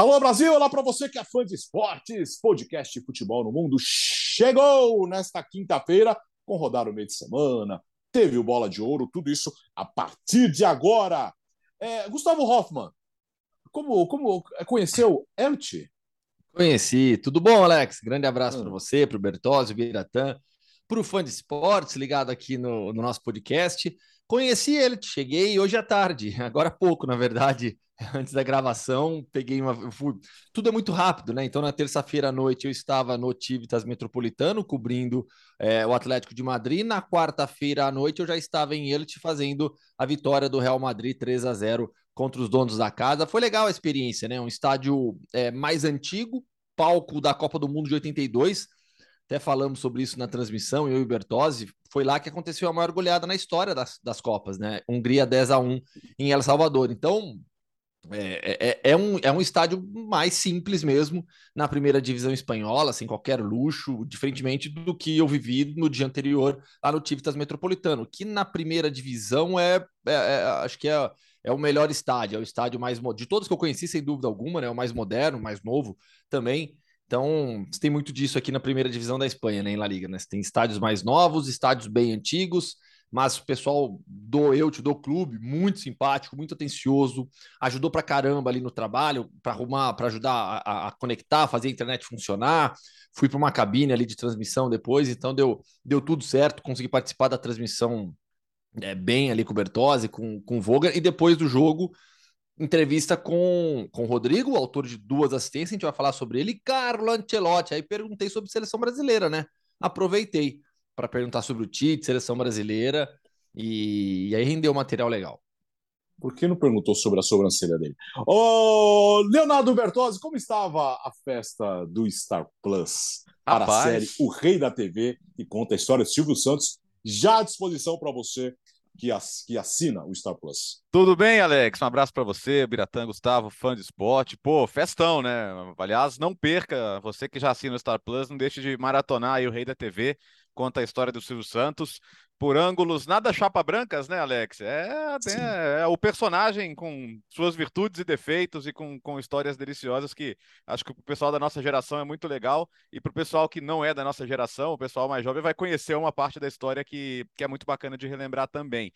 Alô Brasil, olá para você que é fã de esportes, podcast de futebol no mundo chegou nesta quinta-feira com rodar o meio de semana, teve o bola de ouro, tudo isso a partir de agora. É, Gustavo Hoffman, como, como conheceu Elche? Conheci, tudo bom, Alex? Grande abraço hum. para você, para o Bertozzi, Biratã, para o fã de esportes ligado aqui no, no nosso podcast. Conheci ele, cheguei hoje à tarde, agora há pouco, na verdade, antes da gravação, peguei uma. Fui... Tudo é muito rápido, né? Então, na terça-feira à noite, eu estava no Tivitas Metropolitano, cobrindo é, o Atlético de Madrid. Na quarta-feira à noite, eu já estava em Elite fazendo a vitória do Real Madrid 3 a 0 contra os donos da casa. Foi legal a experiência, né? Um estádio é, mais antigo, palco da Copa do Mundo de 82 até falamos sobre isso na transmissão, eu e o Bertozzi, foi lá que aconteceu a maior goleada na história das, das Copas, né? Hungria 10 a 1 em El Salvador. Então, é, é, é, um, é um estádio mais simples mesmo na primeira divisão espanhola, sem qualquer luxo, diferentemente do que eu vivi no dia anterior lá no Tivitas Metropolitano, que na primeira divisão é, é, é acho que é, é o melhor estádio, é o estádio mais de todos que eu conheci, sem dúvida alguma, né? O mais moderno, mais novo também. Então, tem muito disso aqui na primeira divisão da Espanha, né, em La Liga, né? Você tem estádios mais novos, estádios bem antigos, mas o pessoal do Eute, do clube, muito simpático, muito atencioso, ajudou pra caramba ali no trabalho, para arrumar, para ajudar a, a, conectar, fazer a internet funcionar. Fui para uma cabine ali de transmissão depois, então deu, deu tudo certo, consegui participar da transmissão é, bem ali com o Bertozzi, com, com Voga, e depois do jogo entrevista com, com o Rodrigo, autor de duas assistências, a gente vai falar sobre ele, e Carlo Ancelotti. Aí perguntei sobre seleção brasileira, né? Aproveitei para perguntar sobre o Tite, seleção brasileira, e, e aí rendeu material legal. Por que não perguntou sobre a sobrancelha dele? Ô, Leonardo Bertozzi, como estava a festa do Star Plus para Rapaz. a série O Rei da TV, que conta a história de Silvio Santos, já à disposição para você que, as, que assina o Star Plus. Tudo bem, Alex? Um abraço para você, Biratã Gustavo, fã de esporte. Pô, festão, né? Aliás, não perca, você que já assina o Star Plus, não deixe de maratonar aí o Rei da TV, conta a história do Silvio Santos por ângulos nada chapa brancas, né, Alex? É, é, é, o personagem com suas virtudes e defeitos e com, com histórias deliciosas que acho que o pessoal da nossa geração é muito legal e para o pessoal que não é da nossa geração, o pessoal mais jovem vai conhecer uma parte da história que, que é muito bacana de relembrar também.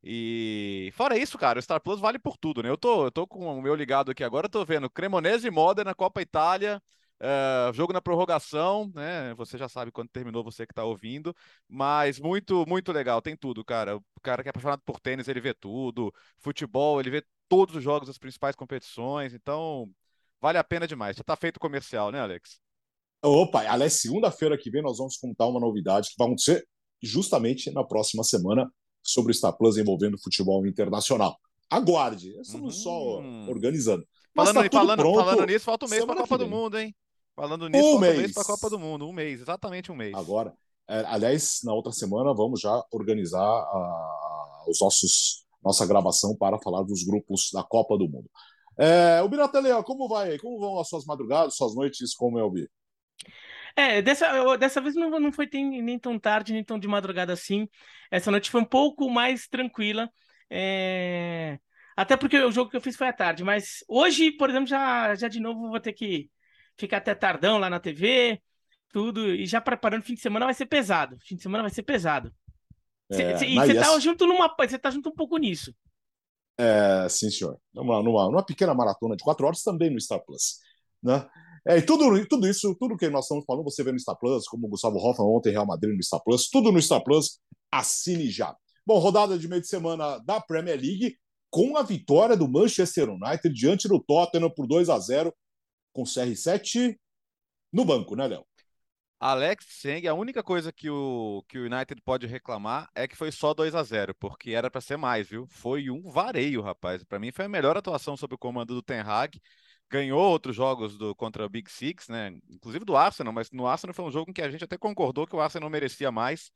E fora isso, cara, o Star Plus vale por tudo, né? Eu tô, eu tô com o meu ligado aqui agora, tô vendo Cremonese e Modena, Copa Itália, Uh, jogo na prorrogação, né? Você já sabe quando terminou, você que está ouvindo, mas muito, muito legal, tem tudo, cara. O cara que é apaixonado por tênis, ele vê tudo, futebol, ele vê todos os jogos das principais competições, então vale a pena demais. Já está feito o comercial, né, Alex? Opa, aliás, segunda-feira que vem nós vamos contar uma novidade que vai acontecer justamente na próxima semana sobre o Star Plus envolvendo futebol internacional. Aguarde, estamos uhum. só organizando. Falando, tá falando, falando nisso, falta um mês para a Copa do Mundo, hein? Falando nisso, um mês. para a Copa do Mundo. Um mês, exatamente um mês. Agora, é, aliás, na outra semana vamos já organizar os nossos nossa gravação para falar dos grupos da Copa do Mundo. É, o Biratelia, como vai? Como vão as suas madrugadas, suas noites com o Elbi? É, dessa, dessa vez não, não foi nem tão tarde, nem tão de madrugada assim. Essa noite foi um pouco mais tranquila. É... Até porque o jogo que eu fiz foi à tarde, mas hoje, por exemplo, já, já de novo vou ter que ficar até tardão lá na TV, tudo, e já preparando o fim de semana vai ser pesado. O fim de semana vai ser pesado. É, cê, cê, e você tá junto numa. Você tá junto um pouco nisso. É, sim, senhor. Numa, numa, numa pequena maratona de quatro horas também no Star Plus. Né? É, e tudo, tudo isso, tudo que nós estamos falando, você vê no Star Plus, como o Gustavo Hoffman ontem, Real Madrid no Star Plus, tudo no Star Plus, assine já. Bom, rodada de meio de semana da Premier League, com a vitória do Manchester United diante do Tottenham por 2 a 0 com CR7 no banco, né, Léo? Alex Seng, a única coisa que o, que o United pode reclamar é que foi só 2 a 0 porque era para ser mais, viu? Foi um vareio, rapaz. Para mim foi a melhor atuação sob o comando do Ten Hag. Ganhou outros jogos do, contra o Big Six, né? Inclusive do Arsenal, mas no Arsenal foi um jogo em que a gente até concordou que o Arsenal merecia mais.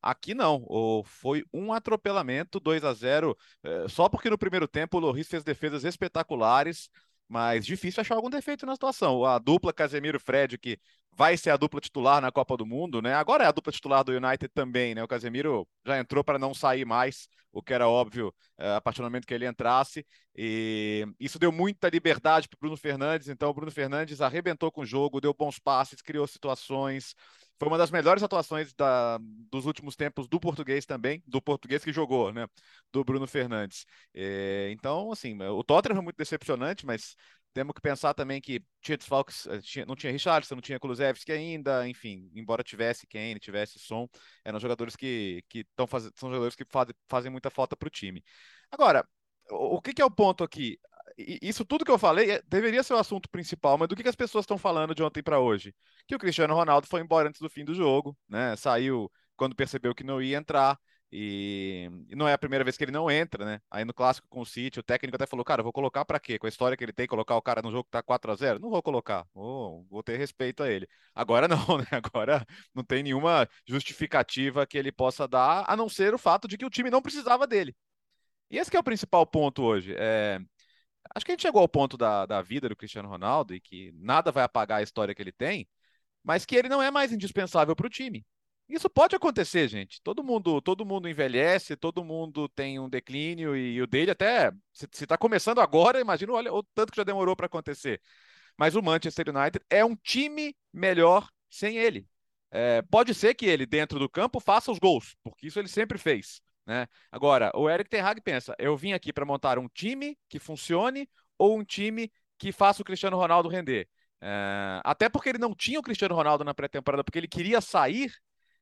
Aqui não, foi um atropelamento, 2 a 0 eh, só porque no primeiro tempo o Loris fez defesas espetaculares, mas difícil achar algum defeito na situação. A dupla Casemiro-Fred, que vai ser a dupla titular na Copa do Mundo, né? Agora é a dupla titular do United também, né? O Casemiro já entrou para não sair mais, o que era óbvio é, a partir do momento que ele entrasse. E isso deu muita liberdade para Bruno Fernandes. Então, o Bruno Fernandes arrebentou com o jogo, deu bons passes, criou situações. Foi uma das melhores atuações da, dos últimos tempos do português também, do português que jogou, né? Do Bruno Fernandes. É, então, assim, o Tottenham foi muito decepcionante, mas temos que pensar também que tinha desfalques, eh, não tinha Richardson, não tinha Kulusevski ainda, enfim, embora tivesse Kane, tivesse Som, eram jogadores que, que faz, são jogadores que faz, fazem muita falta para o time. Agora, o, o que, que, é o ponto aqui? Isso tudo que eu falei é, deveria ser o assunto principal, mas do que, que as pessoas estão falando de ontem para hoje? Que o Cristiano Ronaldo foi embora antes do fim do jogo, né? Saiu quando percebeu que não ia entrar. E, e, não é a primeira vez que ele não entra, né? Aí no clássico com o City, o técnico até falou: Cara, vou colocar para quê? Com a história que ele tem, colocar o cara no jogo que tá 4 a 0 Não vou colocar, vou, vou ter respeito a ele. Agora não, né? Agora não tem nenhuma justificativa que ele possa dar, a não ser o fato de que o time não precisava dele. E esse é o principal ponto hoje. É... Acho que a gente chegou ao ponto da, da vida do Cristiano Ronaldo e que nada vai apagar a história que ele tem, mas que ele não é mais indispensável para o time. Isso pode acontecer, gente. Todo mundo, todo mundo envelhece, todo mundo tem um declínio e, o dele até se está começando agora, imagina olha, o tanto que já demorou para acontecer. Mas o Manchester United é um time melhor sem ele. É, pode ser que ele dentro do campo faça os gols, porque isso ele sempre fez. Né? Agora, o Eric Ten Hag pensa: eu vim aqui para montar um time que funcione ou um time que faça o Cristiano Ronaldo render. É, até porque ele não tinha o Cristiano Ronaldo na pré-temporada, porque ele queria sair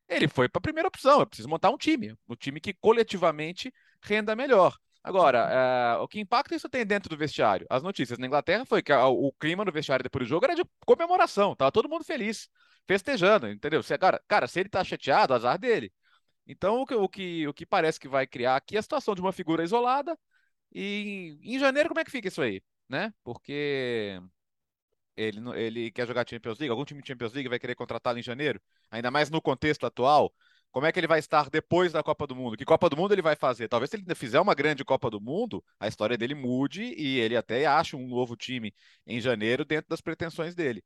ele foi para a primeira opção. Eu preciso montar um time, um time que coletivamente renda melhor. Agora, é, o que impacto isso tem dentro do vestiário? As notícias na Inglaterra foi que o clima no vestiário depois do jogo era de comemoração, tava todo mundo feliz, festejando, entendeu? Se, cara, cara, se ele tá chateado, azar dele. Então, o que, o, que, o que parece que vai criar aqui é a situação de uma figura isolada. E em janeiro, como é que fica isso aí? Né? Porque ele, ele quer jogar Champions League, algum time de Champions League vai querer contratá-lo em janeiro, ainda mais no contexto atual. Como é que ele vai estar depois da Copa do Mundo? Que Copa do Mundo ele vai fazer? Talvez se ele ainda fizer uma grande Copa do Mundo, a história dele mude e ele até ache um novo time em janeiro dentro das pretensões dele.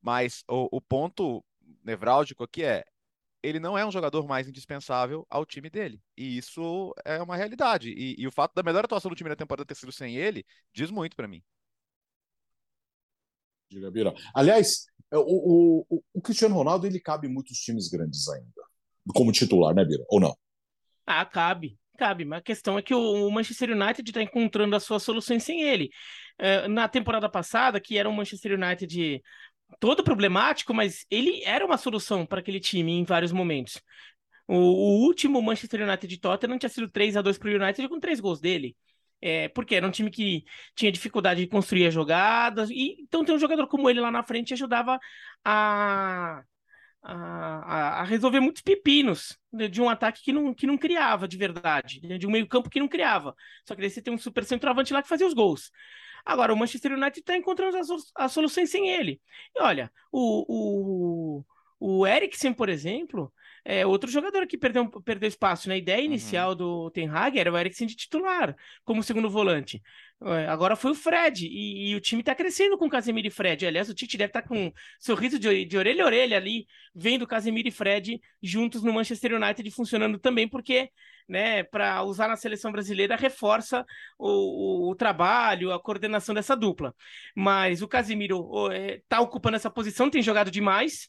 Mas o, o ponto nevrálgico aqui é ele não é um jogador mais indispensável ao time dele. E isso é uma realidade. E, e o fato da melhor atuação do time na temporada ter sido sem ele diz muito para mim. Diga, Bira. Aliás, é, o, o, o, Cristiano Ronaldo ele cabe em muitos times grandes ainda, como titular, né, Bira? Ou não? Ah, cabe. Cabe, mas a questão é que o Manchester United está encontrando as suas soluções sem ele. É, na temporada passada, que era um Manchester United todo problemático, mas ele era uma solução para aquele time em vários momentos. O, o último Manchester United de Tottenham tinha sido 3 a 2 para o United com três gols dele. É, porque era um time que tinha dificuldade de construir as jogadas, e então ter um jogador como ele lá na frente ajudava a, a, a resolver muitos pepinos de um ataque que não, que não criava de verdade, de um meio-campo que não criava. Só que daí você tem um super centroavante lá que fazia os gols. Agora, o Manchester United está encontrando as, as, soluções sem ele. E olha, o, o, o Eriksen, por exemplo, é, outro jogador que perdeu, perdeu espaço. Na né? ideia uhum. inicial uhum. do Ten Hag era o Eriksen de titular, como segundo volante. É, agora foi o Fred, e, e o time está crescendo com Casemiro e Fred. Aliás, o Tite deve estar tá com um sorriso de, de orelha a orelha ali, vendo Casemiro e Fred juntos no Manchester United funcionando também, porque né, para usar na seleção brasileira reforça o, o, o, trabalho, a coordenação dessa dupla. Mas o Casemiro está é, ocupando essa posição, tem jogado demais.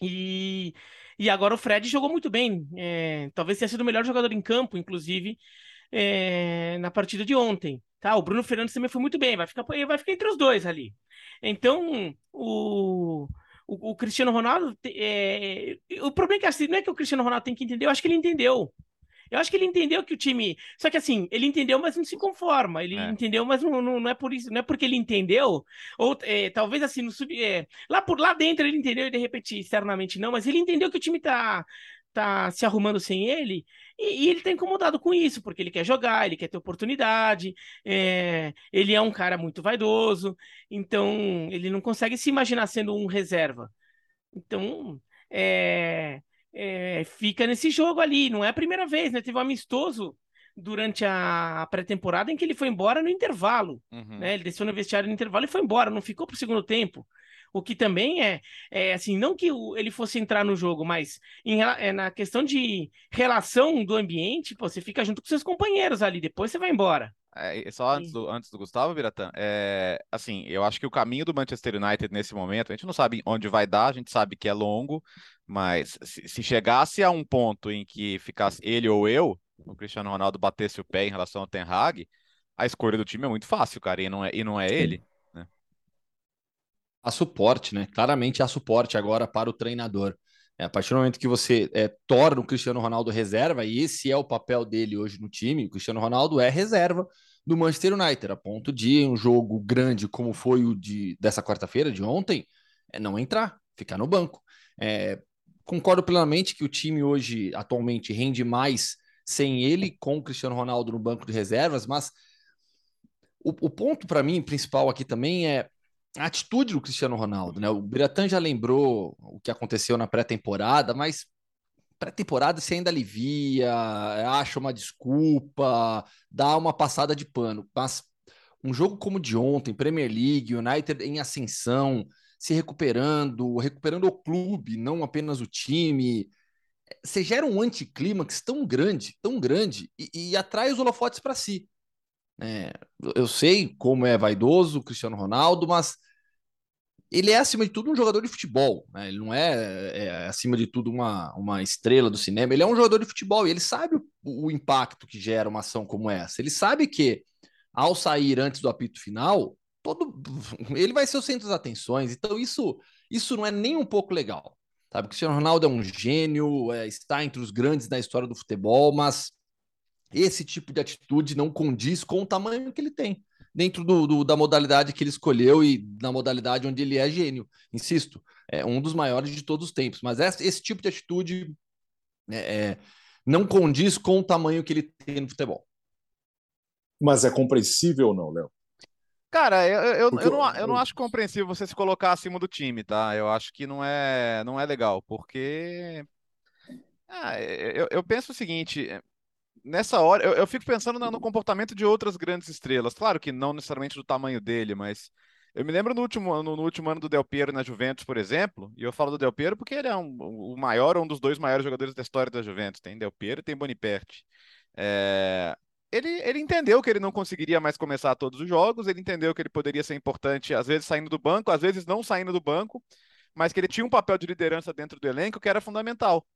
E e agora o Fred jogou muito bem. É, talvez tenha sido o melhor jogador em campo, inclusive, é, na partida de ontem. Tá? O Bruno Fernandes também foi muito bem. Vai ficar, vai ficar entre os dois ali. Então, o, o, o Cristiano Ronaldo. É, o problema é que assim, não é que o Cristiano Ronaldo tem que entender, eu acho que ele entendeu. Eu acho que ele entendeu que o time. Só que assim, ele entendeu, mas não se conforma. Ele é. entendeu, mas não, não, não, é por isso, não é porque ele entendeu. Ou é, talvez assim, no sub. É, lá por lá dentro ele entendeu e de repente externamente não, mas ele entendeu que o time tá, tá se arrumando sem ele. E, e ele tá incomodado com isso, porque ele quer jogar, ele quer ter oportunidade, é, ele é um cara muito vaidoso, então ele não consegue se imaginar sendo um reserva. Então, é, é, fica nesse jogo ali. Não é a primeira vez, né? Teve um amistoso durante a pré-temporada em que ele foi embora no intervalo. Uhum. Né? Ele desceu no vestiário no intervalo e foi embora, não ficou para o segundo tempo. O que também é, é assim, não que ele fosse entrar no jogo, mas em, é, na questão de relação do ambiente, pô, você fica junto com seus companheiros ali, depois você vai embora. É, só antes do, antes do Gustavo, Biratã, é, assim, eu acho que o caminho do Manchester United nesse momento, a gente não sabe onde vai dar, a gente sabe que é longo, mas se, se chegasse a um ponto em que ficasse ele ou eu, o Cristiano Ronaldo batesse o pé em relação ao Ten Hag, a escolha do time é muito fácil, cara, e não é, e não é ele. Né? A suporte, né? Claramente há suporte agora para o treinador. É, a partir do momento que você é, torna o Cristiano Ronaldo reserva, e esse é o papel dele hoje no time, o Cristiano Ronaldo é reserva do Manchester United, a ponto de um jogo grande como foi o de, dessa quarta-feira, de ontem, é não entrar, ficar no banco. É, concordo plenamente que o time hoje, atualmente, rende mais sem ele, com o Cristiano Ronaldo no banco de reservas, mas o, o ponto para mim principal aqui também é a atitude do Cristiano Ronaldo, né? O Biratan já lembrou o que aconteceu na pré-temporada, mas pré-temporada você ainda alivia, acha uma desculpa, dá uma passada de pano. Mas um jogo como o de ontem, Premier League, United em ascensão, se recuperando, recuperando o clube, não apenas o time. Você gera um anticlímax tão grande, tão grande, e, e atrai os holofotes para si. É, eu sei como é vaidoso o Cristiano Ronaldo, mas ele é, acima de tudo, um jogador de futebol. Né? Ele não é, é, acima de tudo, uma, uma estrela do cinema. Ele é um jogador de futebol e ele sabe o, o, impacto que gera uma ação como essa. Ele sabe que, ao sair antes do apito final, todo ele vai ser o centro das atenções. Então, isso, isso não é nem um pouco legal. Sabe? O Cristiano Ronaldo é um gênio, é, está entre os grandes da história do futebol, mas esse tipo de atitude não condiz com o tamanho que ele tem dentro do, do, da modalidade que ele escolheu e na modalidade onde ele é gênio. Insisto, é um dos maiores de todos os tempos. Mas esse, esse tipo de atitude é, é, não condiz com o tamanho que ele tem no futebol. Mas é compreensível ou não, Léo? Cara, eu, eu, eu, não, eu não acho compreensível você se colocar acima do time, tá? Eu acho que não é, não é legal, porque. Ah, eu, eu penso o seguinte: nessa hora, eu, eu fico pensando no, no comportamento de outras grandes estrelas. Claro que não necessariamente do tamanho dele, mas eu me lembro no último, no, no, último ano do Del Piero na Juventus, por exemplo, e eu falo do Del Piero porque ele é um, o maior, um dos dois maiores jogadores da história da Juventus. Tem Del Piero e tem Boniperti. É, ele, ele entendeu que ele não conseguiria mais começar todos os jogos, ele entendeu que ele poderia ser importante, às vezes saindo do banco, às vezes não saindo do banco, mas que ele tinha um papel de liderança dentro do elenco que era fundamental.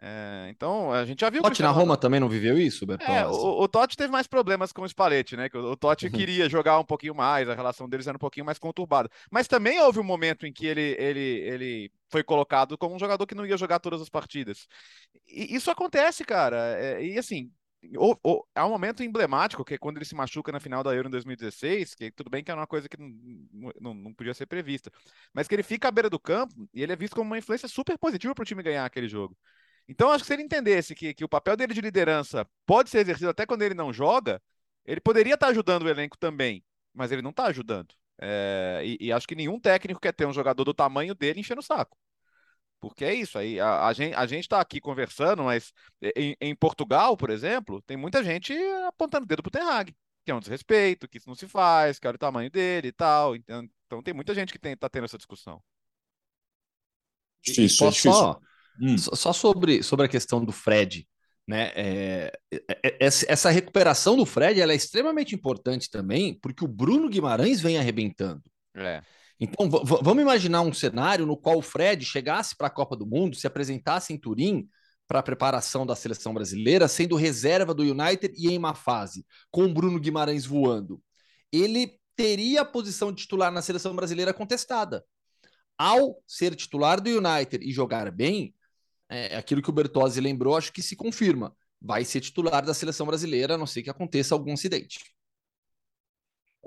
É, então, a gente já viu. O Totti na Roma também não viveu isso, Bertozzi? É, o, o Totti teve mais problemas com o Spalletti, né? Que o, o Totti uhum. queria jogar um pouquinho mais, a relação deles era um pouquinho mais conturbada. Mas também houve um momento em que ele, ele, ele foi colocado como um jogador que não ia jogar todas as partidas. E isso acontece, cara. É, e assim, ou, ou, há um momento emblemático, que é quando ele se machuca na final da Euro em 2016, que tudo bem que era uma coisa que não, não, não, podia ser prevista, mas que ele fica à beira do campo e ele é visto como uma influência super positiva para o time ganhar aquele jogo. Então, acho que se ele entendesse que, que o papel dele de liderança pode ser exercido até quando ele não joga, ele poderia estar ajudando o elenco também, mas ele não está ajudando. É, e, e, acho que nenhum técnico quer ter um jogador do tamanho dele enchendo o saco. Porque é isso aí. A, a gente está aqui conversando, mas em, em, Portugal, por exemplo, tem muita gente apontando o dedo pro Ten Hag, que é um desrespeito, que isso não se faz, que olha o tamanho dele e tal. Então, então tem muita gente que está tendo essa discussão. Difícil, é difícil. Só, Hum. Só sobre, sobre a questão do Fred, né? É, é, é essa recuperação do Fred ela é extremamente importante também, porque o Bruno Guimarães vem arrebentando. É. Então, vamos imaginar um cenário no qual o Fred chegasse para a Copa do Mundo, se apresentasse em Turim para a preparação da seleção brasileira, sendo reserva do United e em uma fase, com o Bruno Guimarães voando. Ele teria a posição de titular na seleção brasileira contestada. Ao ser titular do United e jogar bem, é, é, aquilo que o Bertozzi lembrou, acho que se confirma. Vai ser titular da seleção brasileira, a não ser que aconteça algum acidente.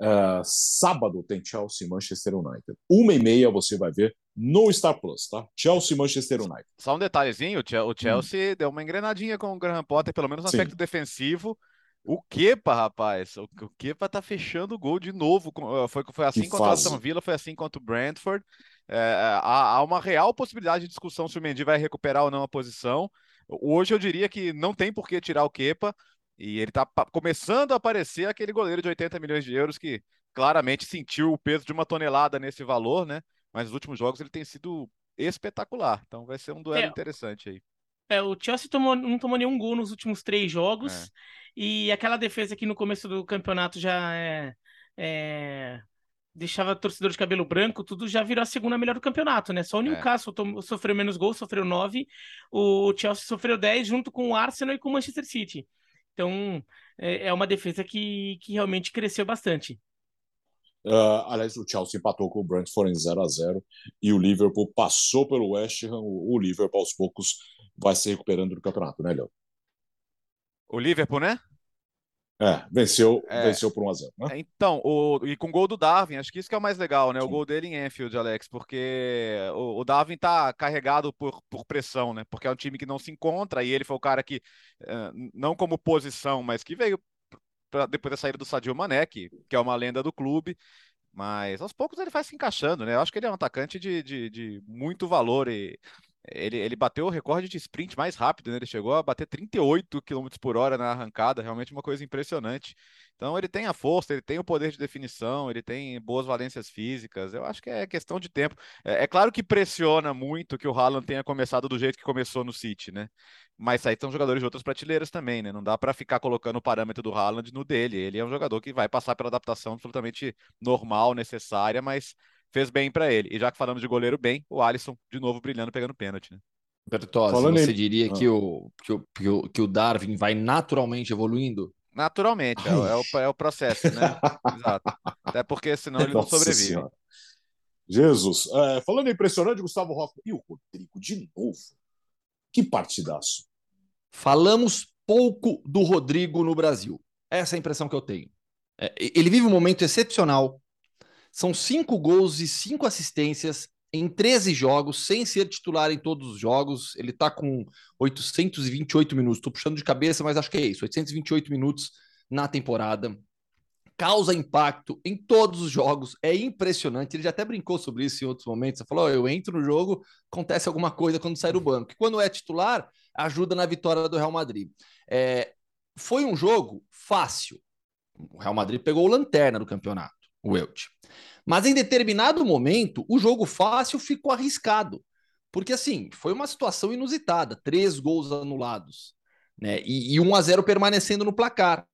Uh, sábado tem Chelsea Manchester United. Uma e meia você vai ver no Star Plus, tá? Chelsea Manchester United. Só um detalhezinho: o Chelsea hum. deu uma engrenadinha com o Graham Potter, pelo menos no aspecto Sim. defensivo. O Kepa, rapaz, o Kepa tá fechando o gol de novo. Foi, foi assim que contra o Aston Villa, foi assim contra o Brentford. É, há, há, uma real possibilidade de discussão se o Mendy vai recuperar ou não a posição. Hoje eu diria que não tem por que tirar o Kepa. E ele está começando a aparecer aquele goleiro de 80 milhões de euros que claramente sentiu o peso de uma tonelada nesse valor, né? Mas nos últimos jogos ele tem sido espetacular. Então vai ser um duelo é, interessante aí. É, o Chelsea tomou, não tomou nenhum gol nos últimos três jogos. É. E aquela defesa que no começo do campeonato já é, é, deixava torcedor de cabelo branco, tudo já virou a segunda melhor do campeonato, né? Só o é. Newcastle tom, sofreu menos gols, sofreu nove. O Chelsea sofreu dez junto com o Arsenal e com o Manchester City. Então, é, é uma defesa que, que realmente cresceu bastante. Uh, aliás, o Chelsea empatou com o Brentford em 0 a 0 e o Liverpool passou pelo West Ham. O Liverpool, aos poucos, vai se recuperando do campeonato, né, Léo? O Liverpool, né? É, venceu, é, venceu por 1x0. Né? Então, o, e com o gol do Darwin, acho que isso que é o mais legal, né? Sim. O gol dele em Anfield, Alex, porque o, o Darwin tá carregado por, por pressão, né? Porque é um time que não se encontra, e ele foi o cara que, eh, não como posição, mas que veio pra, depois da saída do Sadio Mané, que, que é uma lenda do clube. Mas aos poucos ele vai se encaixando, né? Eu acho que ele é um atacante de, de, de muito valor e ele, ele bateu o recorde de sprint mais rápido, né? Ele chegou a bater 38 km por hora na arrancada, realmente uma coisa impressionante. Então ele tem a força, ele tem o poder de definição, ele tem boas valências físicas. Eu acho que é questão de tempo. É, é claro que pressiona muito que o Haaland tenha começado do jeito que começou no City, né? Mas aí são jogadores de outras prateleiras também, né? Não dá para ficar colocando o parâmetro do Haaland no dele. Ele é um jogador que vai passar pela adaptação absolutamente normal, necessária, mas fez bem para ele. E já que falamos de goleiro bem, o Alisson de novo brilhando pegando pênalti, né? Bertozzi, Falando você em... diria ah. que, o, que, o, que, o, que o Darwin vai naturalmente evoluindo? Naturalmente, é, é, o, é o processo, né? Exato. Até porque senão ele Nossa não sobrevive. Senhora. Jesus. É, falando impressionante, Gustavo Hoffman. E o Rodrigo, de novo? Que partidaço. Falamos pouco do Rodrigo no Brasil. Essa é a impressão que eu tenho. É, ele vive um momento excepcional são cinco gols e cinco assistências em 13 jogos, sem ser titular em todos os jogos. Ele está com 828 minutos. Estou puxando de cabeça, mas acho que é isso. 828 minutos na temporada. Causa impacto em todos os jogos. É impressionante. Ele já até brincou sobre isso em outros momentos. Ele falou: oh, eu entro no jogo, acontece alguma coisa quando sai do banco. E quando é titular, ajuda na vitória do Real Madrid. É, foi um jogo fácil. O Real Madrid pegou o lanterna do campeonato, o Elche. Mas em determinado momento, o jogo fácil ficou arriscado. Porque assim, foi uma situação inusitada, três gols anulados, né? E, e 1 a 0 permanecendo no placar.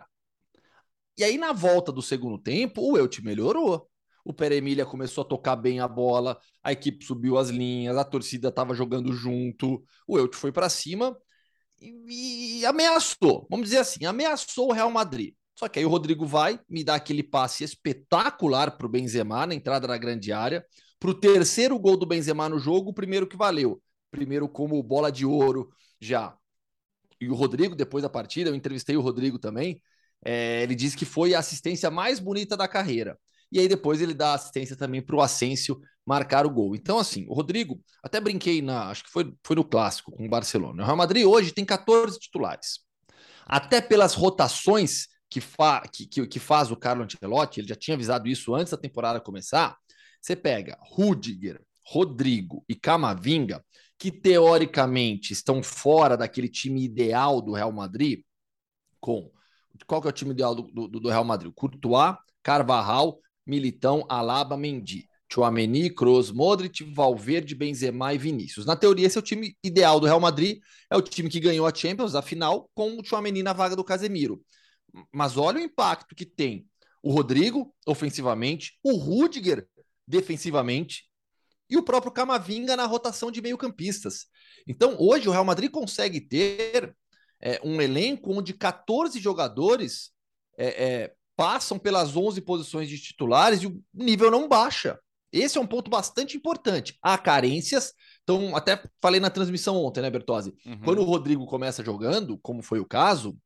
E aí, na volta do segundo tempo, o Elche melhorou. O Pere Emília começou a tocar bem a bola, a equipe subiu as linhas, a torcida estava jogando junto, o Elche foi para cima e, e ameaçou, vamos dizer assim, ameaçou o Real Madrid. Só que aí o Rodrigo vai, me dá aquele passe espetacular para o Benzema na entrada na grande área. Para o terceiro gol do Benzema no jogo, o primeiro que valeu. Primeiro como bola de ouro já. E o Rodrigo, depois da partida, eu entrevistei o Rodrigo também. É, ele disse que foi a assistência mais bonita da carreira. E aí depois ele dá assistência também para o Asensio marcar o gol. Então, assim, o Rodrigo, até brinquei na, acho que foi, foi no clássico com o Barcelona. O Real Madrid hoje tem 14 titulares. Até pelas rotações que, fa que, que, que, faz o Carlo Ancelotti, ele já tinha avisado isso antes da temporada começar. Você pega Rudiger, Rodrigo e Camavinga, que teoricamente estão fora daquele time ideal do Real Madrid, com qual que é o time ideal do, do, do Real Madrid? Courtois, Carvajal, Militão, Alaba, Mendy. Chouameni, Kroos, Modric, Valverde, Benzema e Vinícius. Na teoria, esse é o time ideal do Real Madrid. É o time que ganhou a Champions, a final, com o Chouameni na vaga do Casemiro. Mas olha o impacto que tem o Rodrigo ofensivamente, o Rudiger defensivamente e o próprio Camavinga na rotação de meio-campistas. Então, hoje o Real Madrid consegue ter é, um elenco onde 14 jogadores é, é, passam pelas 11 posições de titulares e o nível não baixa. Esse é um ponto bastante importante. Há carências. Então, até falei na transmissão ontem, né, Bertozzi? Uhum. Quando o Rodrigo começa jogando, como foi o caso,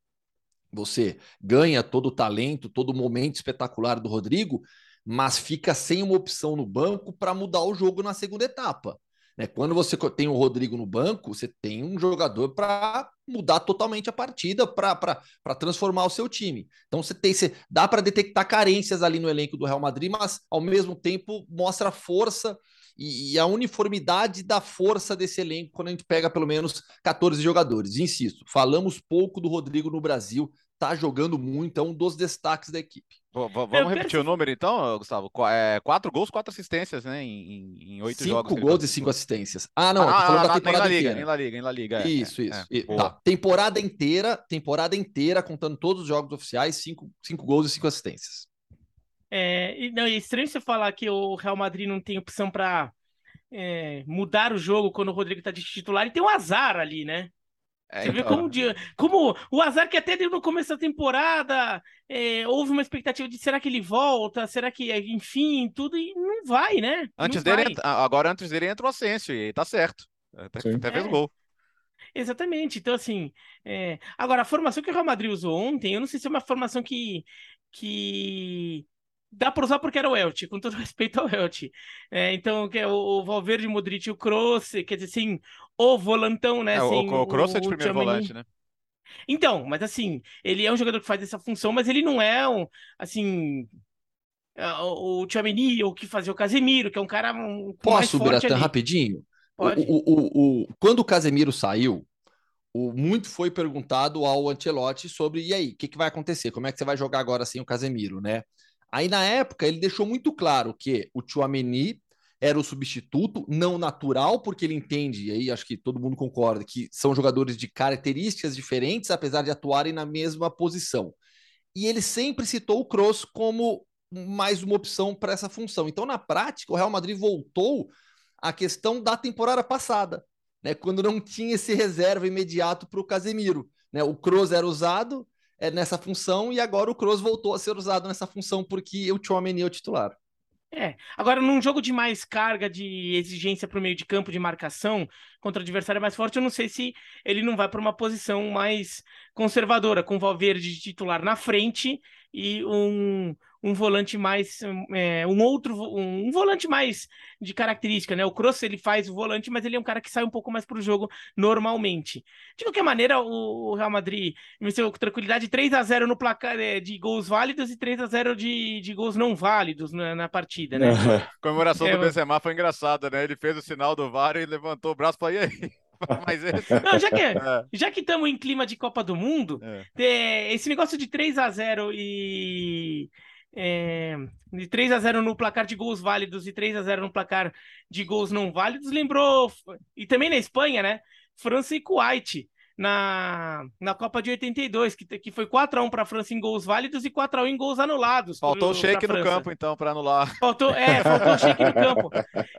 você ganha todo o talento, todo o momento espetacular do Rodrigo, mas fica sem uma opção no banco para mudar o jogo na segunda etapa. Né? Quando você tem o Rodrigo no banco, você tem um jogador para mudar totalmente a partida, para transformar o seu time. Então você tem, você, dá para detectar carências ali no elenco do Real Madrid, mas ao mesmo tempo mostra força e, e, a uniformidade da força desse elenco quando a gente pega pelo menos 14 jogadores. Insisto, falamos pouco do Rodrigo no Brasil, tá jogando muito, é um dos destaques da equipe. vamos repetir o número então, Gustavo? É, quatro gols, quatro assistências, né? Em, em oito cinco jogos. Cinco gols e cinco assistências. Ah, não, ah, falando ah, da temporada inteira. Liga, em La Liga, em La Liga. É, isso, isso. É, tá. Temporada inteira, temporada inteira, contando todos os jogos oficiais, cinco, cinco gols e cinco assistências. É, e, não, é estranho você falar que o Real Madrid não tem opção para é, mudar o jogo quando o Rodrigo tá de titular e tem um azar ali, né? É, você vê então... como, como o azar que até no começo da temporada é, houve uma expectativa de será que ele volta, será que, enfim, tudo, e não vai, né? Antes não dele, vai. agora antes dele entra o Asensio e tá certo. Até, até fez é. gol. Exatamente. Então, assim, é... agora a formação que o Real Madrid usou ontem, eu não sei se é uma formação que, que dá para usar porque era o Elche, com todo respeito ao Elche. É, então, que é o, o Valverde, o Modric, o Kroos, quer dizer, assim, o volantão, né? É, assim, o, o Kroos é de primeiro volante, né? Então, mas assim, ele é um jogador que faz essa função, mas ele não é um, assim, é, o Tchouameni ou que fazia o Casemiro, que é um cara um, Posso, Biratan, rapidinho? Pode. O, o, o, quando o Casemiro saiu, o, muito foi perguntado ao Ancelotti sobre, e aí, o que, que vai acontecer? Como é que você vai jogar agora sem o Casemiro, né? Aí, na época, ele deixou muito claro que o Chouameni era o substituto não natural, porque ele entende, e aí acho que todo mundo concorda, que são jogadores de características diferentes, apesar de atuarem na mesma posição. E ele sempre citou o Kroos como mais uma opção para essa função. Então, na prática, o Real Madrid voltou à questão da temporada passada, né, quando não tinha esse reserva imediato para o Casemiro. Né? O Kroos era usado, é, nessa função e agora o Kroos voltou a ser usado nessa função porque o Chouameni é o titular. É, agora num jogo de mais carga de exigência para o meio de campo de marcação contra o adversário mais forte, eu não sei se ele não vai para uma posição mais conservadora, com o Valverde de titular na frente e um, um volante mais é, um outro um, um, volante mais de característica, né? O Kroos ele faz o volante, mas ele é um cara que sai um pouco mais para o jogo normalmente. De qualquer maneira, o, Real Madrid venceu com tranquilidade 3 a 0 no placar é, de gols válidos e 3 a 0 de, de gols não válidos na, na partida, né? a comemoração é, do Benzema foi engraçada, né? Ele fez o sinal do VAR e levantou o braço e falou: "E aí?" Mas esse... Não, já que é. já que estamos em clima de Copa do Mundo, é. esse negócio de 3 a 0 e é, de 3 a 0 no placar de gols válidos e 3 a 0 no placar de gols não válidos, lembrou e também na Espanha, né? França e Kuwait na, na Copa de 82, que, que foi 4x1 para a França em gols válidos e 4x1 em gols anulados. Faltou o shake no campo, então, para anular. Faltou, é, faltou o shake no campo.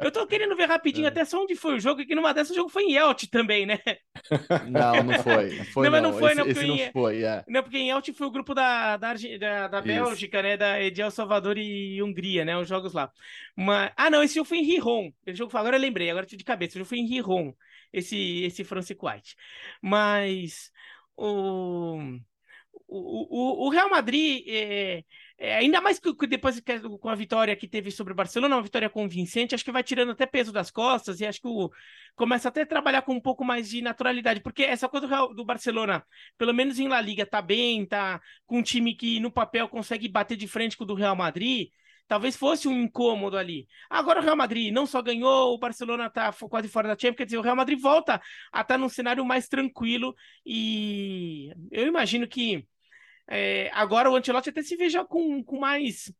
Eu tô querendo ver rapidinho é. até só onde foi o jogo, que numa dessas o jogo foi em Elche também, né? Não, não foi. Não, foi, não, mas não, foi, esse, não, porque, esse não foi, é. não, porque em Elche foi o grupo da, da, da, da Bélgica, né? Da, de El Salvador e Hungria, né? Os jogos lá. Uma... Ah, não, esse jogo foi em Riron. Esse jogo foi, agora eu lembrei, agora eu de cabeça. Esse jogo foi em Riron esse, esse Francis White. Mas o, o, o Real Madrid, é, é, ainda mais que, que depois que, com a vitória que teve sobre o Barcelona, uma vitória convincente, acho que vai tirando até peso das costas e acho que o, começa até a trabalhar com um pouco mais de naturalidade, porque essa coisa do, Real, do Barcelona, pelo menos em La Liga, tá bem, tá com um time que no papel consegue bater de frente com o do Real Madrid. Talvez fosse um incômodo ali. Agora o Real Madrid não só ganhou, o Barcelona está quase fora da Champions, quer dizer, o Real Madrid volta a estar tá num cenário mais tranquilo e eu imagino que é, agora o Ancelotti até se veja com, com mais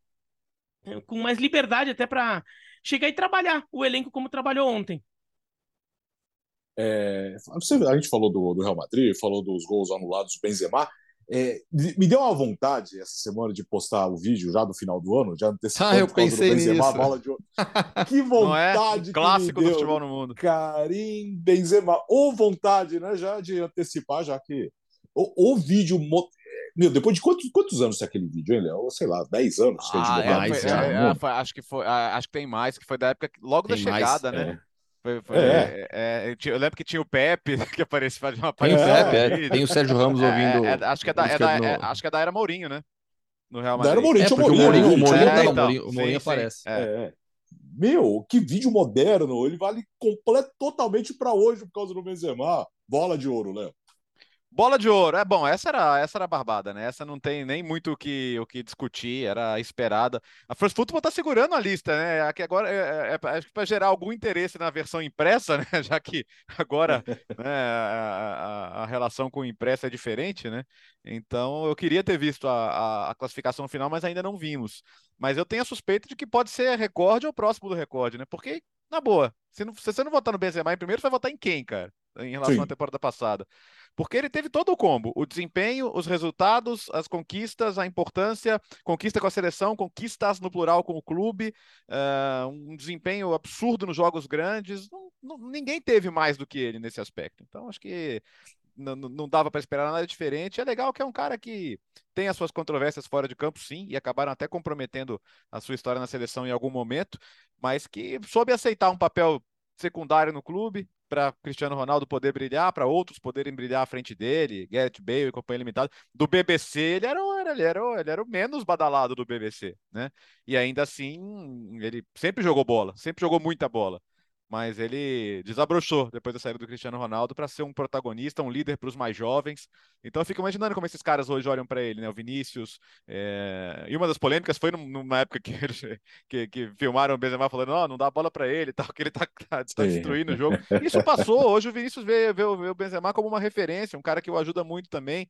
com mais liberdade até para chegar e trabalhar o elenco como trabalhou ontem. É, a gente falou do, do, Real Madrid, falou dos gols anulados do Benzema. É, me deu uma vontade essa semana de postar o vídeo já do final do ano, já antecipando ah, eu pensei Benzema, bola de Que vontade! É? Clássico do futebol no mundo. Karim Benzema, ou vontade, né? Já de antecipar, já que o, o vídeo meu, depois de quantos, quantos anos é aquele vídeo, hein, Léo? Sei lá, 10 anos. Ah, é, é, é, acho que foi, acho que tem mais, que foi da época logo tem da chegada, mais, né? Foi, foi, é. É, é eu lembro que tinha o Pepe que aparecia fazia uma Tem o Pepe, é. tem o Sérgio Ramos ouvindo. acho, que é da, é da, no... acho que é da era Mourinho, né? No Real Madrid. Da era Mourinho, é, Mourinho, o Mourinho, o Mourinho, não, então, o Mourinho, o Mourinho sim, aparece. Sim, Meu, que vídeo moderno! Ele vale completo, totalmente para hoje por causa do Benzema. Bola de ouro, Léo. Bola de ouro. É bom, essa era, essa era barbada, né? Essa não tem nem muito o que, o que discutir, era esperada. A First Football tá segurando a lista, né? Aqui agora é, é, é acho que para gerar algum interesse na versão impressa, né? Já que agora né, a, a, a, relação com o impresso é diferente, né? Então eu queria ter visto a, a, classificação final, mas ainda não vimos. Mas eu tenho a suspeita de que pode ser recorde ou próximo do recorde, né? Porque, na boa, se, não, se você não votar no Benzema em primeiro, você vai votar em quem, cara? Em relação Sim. à temporada passada. Porque ele teve todo o combo: o desempenho, os resultados, as conquistas, a importância, conquista com a seleção, conquistas no plural com o clube, uh, um desempenho absurdo nos jogos grandes. Não, não, ninguém teve mais do que ele nesse aspecto. Então, acho que não, não dava para esperar nada diferente. É legal que é um cara que tem as suas controvérsias fora de campo, sim, e acabaram até comprometendo a sua história na seleção em algum momento, mas que soube aceitar um papel secundário no clube, para Cristiano Ronaldo poder brilhar, para outros poderem brilhar à frente dele, Gareth Bale e companhia limitada. Do BBC, ele era, ele, era, ele era o menos badalado do BBC, né? E ainda assim, ele sempre jogou bola, sempre jogou muita bola mas ele desabrochou depois da saída do Cristiano Ronaldo para ser um protagonista, um líder para os mais jovens. Então eu fico imaginando como esses caras hoje olham para ele, né? O Vinícius. É... E uma das polêmicas foi numa época que, que, que filmaram o Benzema falando: não, não dá bola para ele, tal, que ele tá, tá, tá destruindo o jogo. Isso passou. Hoje o Vinícius vê, vê, vê o Benzema como uma referência, um cara que o ajuda muito também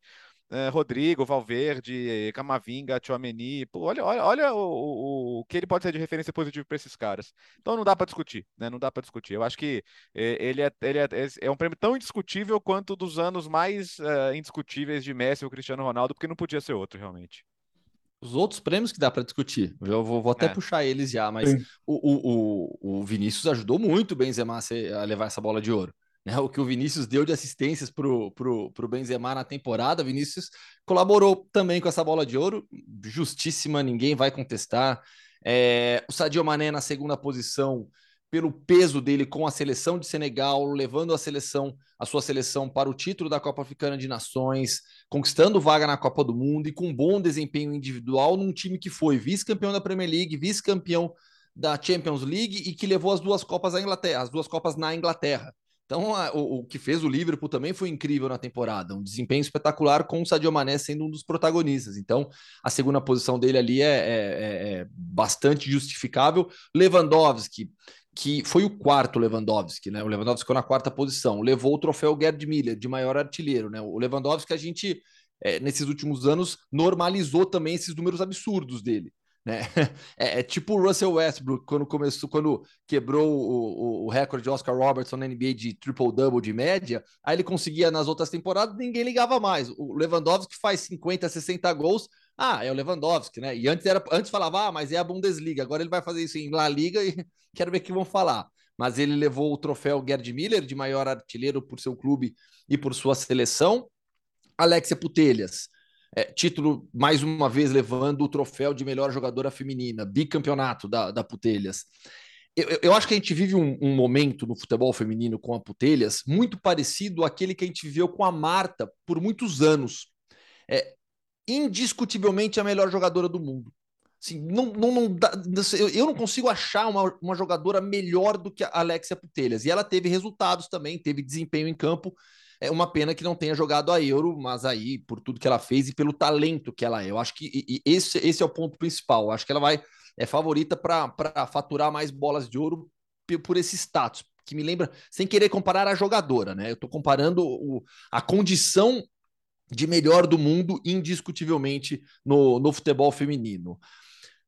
é, Rodrigo, Valverde, Camavinga, Tchouameni, pô, olha, olha, olha o, o, que ele pode ser de referência positiva para esses caras. Então não dá para discutir, né? Não dá para discutir. Eu acho que é, ele, é, ele é, é, um prêmio tão indiscutível quanto dos anos mais uh, indiscutíveis de Messi ou Cristiano Ronaldo, porque não podia ser outro realmente. Os outros prêmios que dá para discutir, eu vou, vou até é. puxar eles já, mas o, o, o, o Vinícius ajudou muito o Benzema a levar essa bola de ouro. Né, o que o Vinícius deu de assistências para o Benzema na temporada, Vinícius colaborou também com essa bola de ouro, justíssima, ninguém vai contestar. É, o Sadio Mané na segunda posição, pelo peso dele com a seleção de Senegal, levando a seleção, a sua seleção para o título da Copa Africana de Nações, conquistando vaga na Copa do Mundo e com um bom desempenho individual num time que foi vice-campeão da Premier League, vice-campeão da Champions League e que levou as duas Copas à Inglaterra, as duas Copas na Inglaterra. Então, a, o, o, que fez o Liverpool também foi incrível na temporada, um desempenho espetacular com o Sadio Mané sendo um dos protagonistas. Então, a segunda posição dele ali é, é, é, é bastante justificável. Lewandowski, que foi o quarto Lewandowski, né? O Lewandowski ficou na quarta posição, levou o troféu Gerd Miller de maior artilheiro, né? O Lewandowski a gente é, nesses últimos anos normalizou também esses números absurdos dele. Né? É, é, tipo o Russell Westbrook quando começou, quando quebrou o, o, o recorde de Oscar Robertson na NBA de triple-double de média, aí ele conseguia nas outras temporadas, ninguém ligava mais. O Lewandowski faz 50, 60 gols, ah, é o Lewandowski, né? E antes era antes falava, ah, mas é a Bundesliga. Agora ele vai fazer isso em La Liga e quero ver o que vão falar. Mas ele levou o troféu Gerd Miller de maior artilheiro por seu clube e por sua seleção. Alexia Putelhas, é, título, mais uma vez, levando o troféu de melhor jogadora feminina, bicampeonato da, da Putelhas. Eu, eu acho que a gente vive um, um, momento no futebol feminino com a Putelhas muito parecido àquele que a gente viveu com a Marta por muitos anos. É, indiscutivelmente a melhor jogadora do mundo. Assim, não, não, não dá, eu não consigo achar uma, uma jogadora melhor do que a Alexia Putelhas. E ela teve resultados também, teve desempenho em campo é uma pena que não tenha jogado a Euro, mas aí, por tudo que ela fez e pelo talento que ela é. Eu acho que esse, esse é o ponto principal. Eu acho que ela vai é favorita para faturar mais bolas de ouro por esse status, que me lembra, sem querer comparar a jogadora, né? Eu estou comparando o, a condição de melhor do mundo, indiscutivelmente, no, no futebol feminino.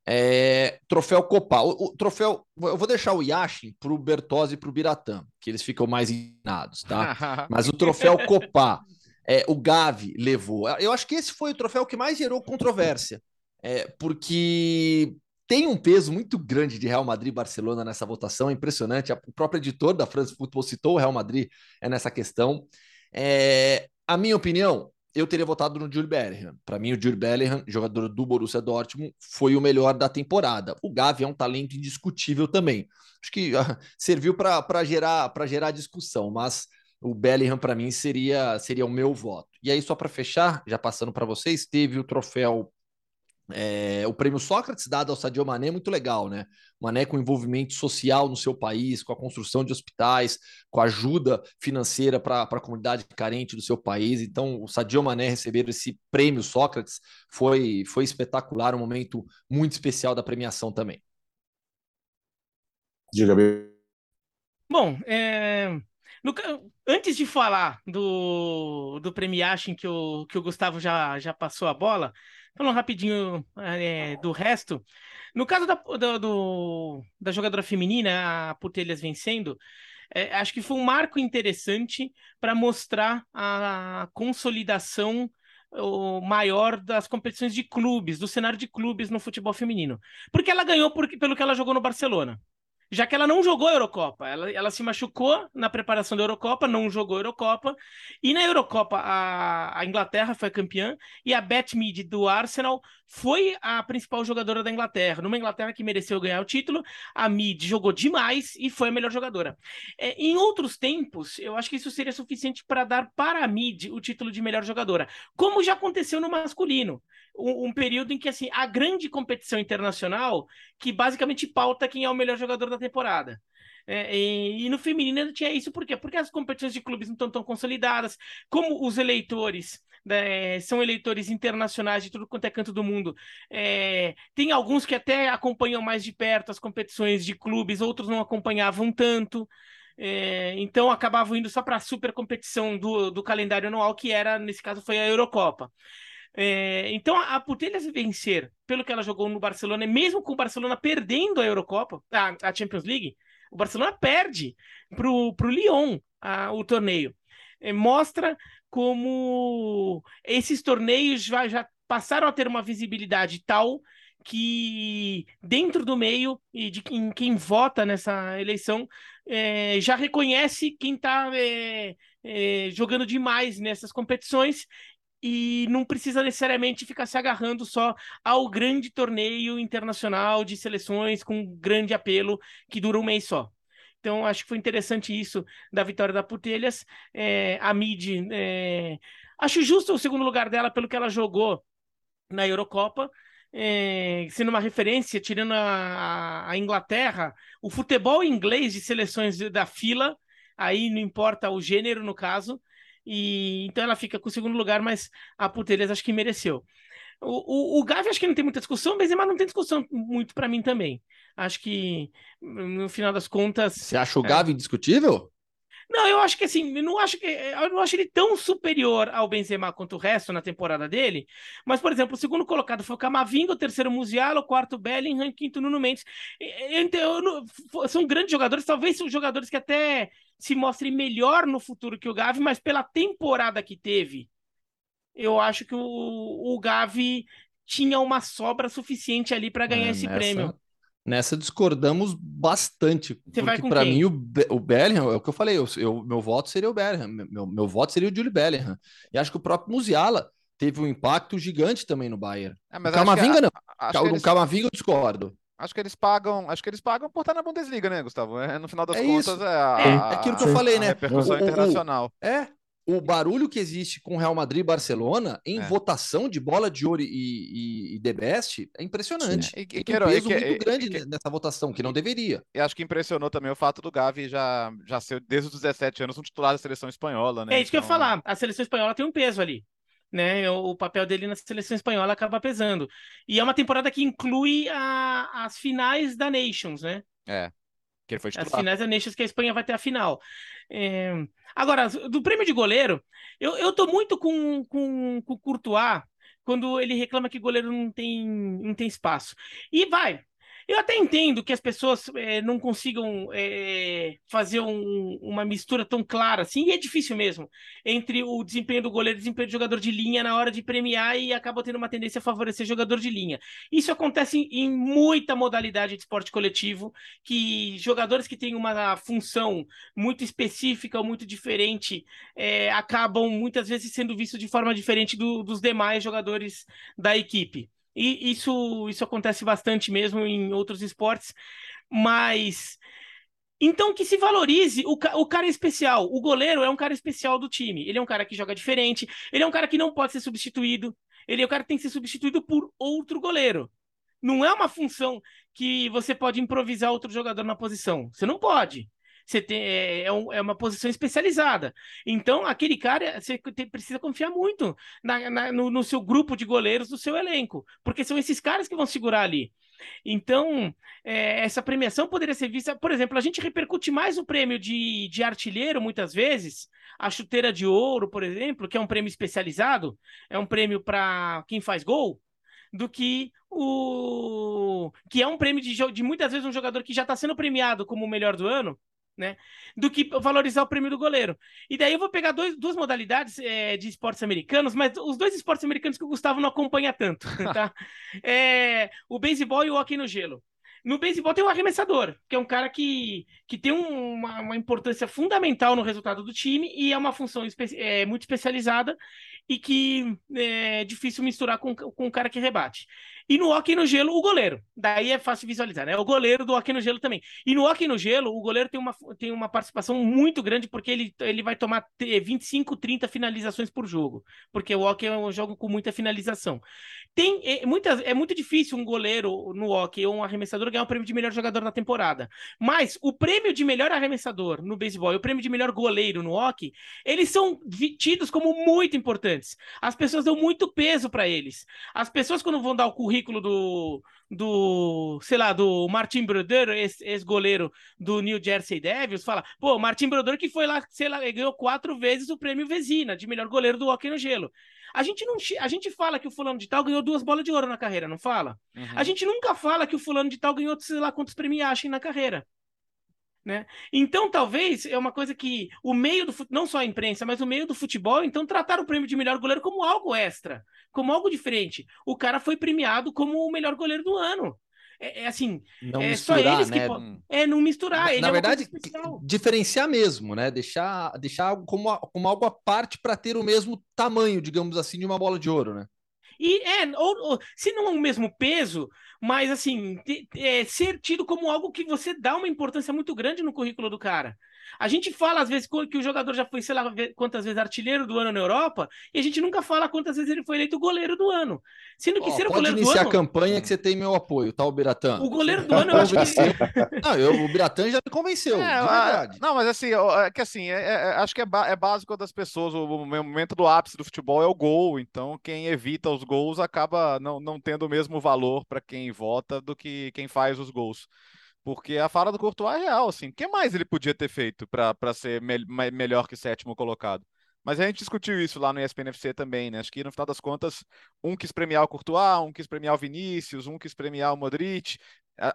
É, troféu Copa. O, o, troféu. Eu vou deixar o Yashin para o Bertozzi e para o Biratã, que eles ficam mais inclinados, tá? Mas o troféu Copa, é, o Gavi levou. Eu acho que esse foi o troféu que mais gerou controvérsia, é, porque tem um peso muito grande de Real Madrid e Barcelona nessa votação, é impressionante. O próprio editor da France Football citou o Real Madrid é nessa questão. É, a minha opinião, eu teria votado no Jude Bellingham. Para mim, o Jude Bellingham, jogador do Borussia Dortmund, foi o melhor da temporada. O Gavi é um talento indiscutível também. Acho que uh, serviu para gerar, gerar discussão, mas o Bellingham, para mim, seria, seria o meu voto. E aí, só para fechar, já passando para vocês, teve o troféu É, o prêmio Sócrates dado ao Sadio Mané é muito legal, né? Mané com envolvimento social no seu país, com a construção de hospitais, com ajuda financeira para a comunidade carente do seu país. Então, o Sadio Mané receber esse prêmio Sócrates foi, foi espetacular, um momento muito especial da premiação também. Diga, bem. Bom, é, no, antes de falar do, do premiachen que o, que o Gustavo já, já passou a bola, falando rapidinho é, do resto. No caso da, do, do, da jogadora feminina, a Putelhas vencendo, é, acho que foi um marco interessante para mostrar a consolidação o maior das competições de clubes, do cenário de clubes no futebol feminino. Porque ela ganhou por, pelo que ela jogou no Barcelona já que ela não jogou a Eurocopa. Ela, ela se machucou na preparação da Eurocopa, não jogou a Eurocopa. E na Eurocopa, a, a Inglaterra foi campeã e a Beth do Arsenal foi a principal jogadora da Inglaterra. Numa Inglaterra que mereceu ganhar o título, a Mead jogou demais e foi a melhor jogadora. É, em outros tempos, eu acho que isso seria suficiente para dar para a Mead o título de melhor jogadora, como já aconteceu no masculino um, um, período em que assim a grande competição internacional que basicamente pauta quem é o melhor jogador da temporada. É, e, e, no feminino tinha isso por quê? Porque as competições de clubes não estão tão consolidadas, como os eleitores né, são eleitores internacionais de tudo quanto é canto do mundo. É, tem alguns que até acompanham mais de perto as competições de clubes, outros não acompanhavam tanto. É, então acabavam indo só para a super competição do, do calendário anual, que era, nesse caso, foi a Eurocopa. É, então a, Putelhas vencer pelo que ela jogou no Barcelona, mesmo com o Barcelona perdendo a Eurocopa, a, a Champions League, o Barcelona perde para o Lyon a, o torneio. É, mostra como esses torneios já, já passaram a ter uma visibilidade tal que dentro do meio e de quem, quem vota nessa eleição é, já reconhece quem está é, é, jogando demais nessas competições e não precisa necessariamente ficar se agarrando só ao grande torneio internacional de seleções com grande apelo que dura um mês só. Então, acho que foi interessante isso da vitória da Putelhas. É, a Mid, é, acho justo o segundo lugar dela pelo que ela jogou na Eurocopa. É, sendo uma referência, tirando a, a, Inglaterra, o futebol inglês de seleções da fila, aí não importa o gênero no caso, e então ela fica com o segundo lugar, mas a Putelhas acho que mereceu. O, o, o Gavi acho que não tem muita discussão, mas não tem discussão muito para mim também. Acho que no final das contas. Você acha o Gavi é... indiscutível? Não, eu acho que assim, eu não acho que eu não acho ele tão superior ao Benzema quanto o resto na temporada dele. Mas, por exemplo, o segundo colocado foi o Camavinga, o terceiro Musiala, o quarto Bellingham, o quinto Nuno Mendes. Então, são grandes jogadores, talvez são jogadores que até se mostrem melhor no futuro que o Gavi, mas pela temporada que teve, eu acho que o, o Gavi tinha uma sobra suficiente ali para ganhar é, esse prêmio. Nessa discordamos bastante. Você porque para mim o, Be o Bellingham, é o que eu falei, eu, eu, meu voto seria o Bellingham, meu, meu voto seria o Julie Bellingham. E acho que o próprio Musiala teve um impacto gigante também no Bayern. É, mas o Camavinga não. Acho o eles... Camavinga eu discordo. Acho que eles pagam, acho que eles pagam por estar na Bundesliga, né, Gustavo? É, no final das é contas isso. é, a, é, é aquilo que eu falei, né? Repercussão o, internacional. O, é, o barulho que existe com Real Madrid e Barcelona em é. votação de bola de ouro e, e, e The Best é impressionante. E, e, Tem um peso muito grande nessa votação, que não deveria. E acho que impressionou também o fato do Gavi já, já ser, desde os 17 anos, um titular da seleção espanhola, né? É isso então... que eu ia então falar. A seleção espanhola tem um peso ali. Né, o papel dele na seleção espanhola acaba pesando. E é uma temporada que inclui a, as finais da Nations, né? É. Que ele foi titular. As finais da Nations que a Espanha vai ter a final. É... Agora, do prêmio de goleiro, eu, eu tô muito com, com, com o Courtois quando ele reclama que goleiro não tem, não tem espaço. E vai, eu até entendo que as pessoas é, não consigam é, fazer um, uma mistura tão clara assim, e é difícil mesmo, entre o desempenho do goleiro e o desempenho do jogador de linha na hora de premiar e acaba tendo uma tendência a favorecer jogador de linha. Isso acontece em, em muita modalidade de esporte coletivo, que jogadores que têm uma função muito específica ou muito diferente é, acabam muitas vezes sendo vistos de forma diferente do, dos demais jogadores da equipe. E isso, isso acontece bastante mesmo em outros esportes, mas então que se valorize o, o cara especial. O goleiro é um cara especial do time. Ele é um cara que joga diferente, ele é um cara que não pode ser substituído. Ele é o cara que tem que ser substituído por outro goleiro. Não é uma função que você pode improvisar outro jogador na posição. Você não pode. Você tem, é, é, um, é uma posição especializada. Então, aquele cara, você tem, precisa confiar muito na, na, no, no seu grupo de goleiros do seu elenco, porque são esses caras que vão segurar ali. Então, é, essa premiação poderia ser vista, por exemplo, a gente repercute mais o prêmio de, de artilheiro, muitas vezes, a chuteira de ouro, por exemplo, que é um prêmio especializado, é um prêmio para quem faz gol, do que o que é um prêmio de, de muitas vezes um jogador que já está sendo premiado como o melhor do ano, né? Do que valorizar o prêmio do goleiro. E daí eu vou pegar dois, duas modalidades é, de esportes americanos, mas os dois esportes americanos que o Gustavo não acompanha tanto, tá? é, o beisebol e o hockey no gelo. No beisebol tem o arremessador, que é um cara que, que tem uma, uma importância fundamental no resultado do time e é uma função espe é, muito especializada e que é difícil misturar com, com o cara que rebate. E no hockey no gelo, o goleiro. Daí é fácil visualizar, né? O goleiro do hockey no gelo também. E no hockey no gelo, o goleiro tem uma, tem uma participação muito grande porque ele, ele vai tomar 25, 30 finalizações por jogo. Porque o hockey é um jogo com muita finalização. Tem, é, muitas, é muito difícil um goleiro no hockey ou um arremessador ganhar o prêmio de melhor jogador na temporada. Mas o prêmio de melhor arremessador no beisebol e o prêmio de melhor goleiro no hockey, eles são tidos como muito importantes. As pessoas dão muito peso para eles. As pessoas, quando vão dar o currículo do, do, sei lá, do Martin Brodeur, ex-goleiro do New Jersey Devils, fala, pô, Martin Brodeur que foi lá, sei lá, ganhou quatro vezes o prêmio Vezina, de melhor goleiro do hockey no gelo. A gente não a gente fala que o fulano de tal ganhou duas bolas de ouro na carreira, não fala? Uhum. A gente nunca fala que o fulano de tal ganhou sei lá quantos prêmios na carreira. Né? Então, talvez é uma coisa que o meio do não só a imprensa, mas o meio do futebol, então tratar o prêmio de melhor goleiro como algo extra, como algo diferente. O cara foi premiado como o melhor goleiro do ano. É, é assim, não é misturar, só eles né? que é não misturar. Na, na é verdade, diferenciar mesmo, né? Deixar, deixar algo como, como algo à parte para ter o mesmo tamanho, digamos assim, de uma bola de ouro, né? E é, ou, ou se não é o mesmo peso, mas assim, é, ser tido como algo que você dá uma importância muito grande no currículo do cara. A gente fala, às vezes, que o jogador já foi, sei lá, quantas vezes artilheiro do ano na Europa, e a gente nunca fala quantas vezes ele foi eleito goleiro do ano. Sendo que oh, ser o goleiro do ano. iniciar a campanha que você tem meu apoio, tá, o Biratã? O goleiro do ano, eu acho que. Não, eu, o Biratã já me convenceu. É, verdade. Não, mas assim, é que assim, é, é, acho que é, é básico das pessoas. O, o momento do ápice do futebol é o gol, então quem evita os gols acaba não, não tendo o mesmo valor para quem vota do que quem faz os gols. Porque a fala do Courtois é real, assim. O que mais ele podia ter feito para ser me melhor que sétimo colocado? Mas a gente discutiu isso lá no ESPNFC também, né? Acho que no final das contas, um quis premiar o Courtois, um quis premiar o Vinícius, um quis premiar o Modric.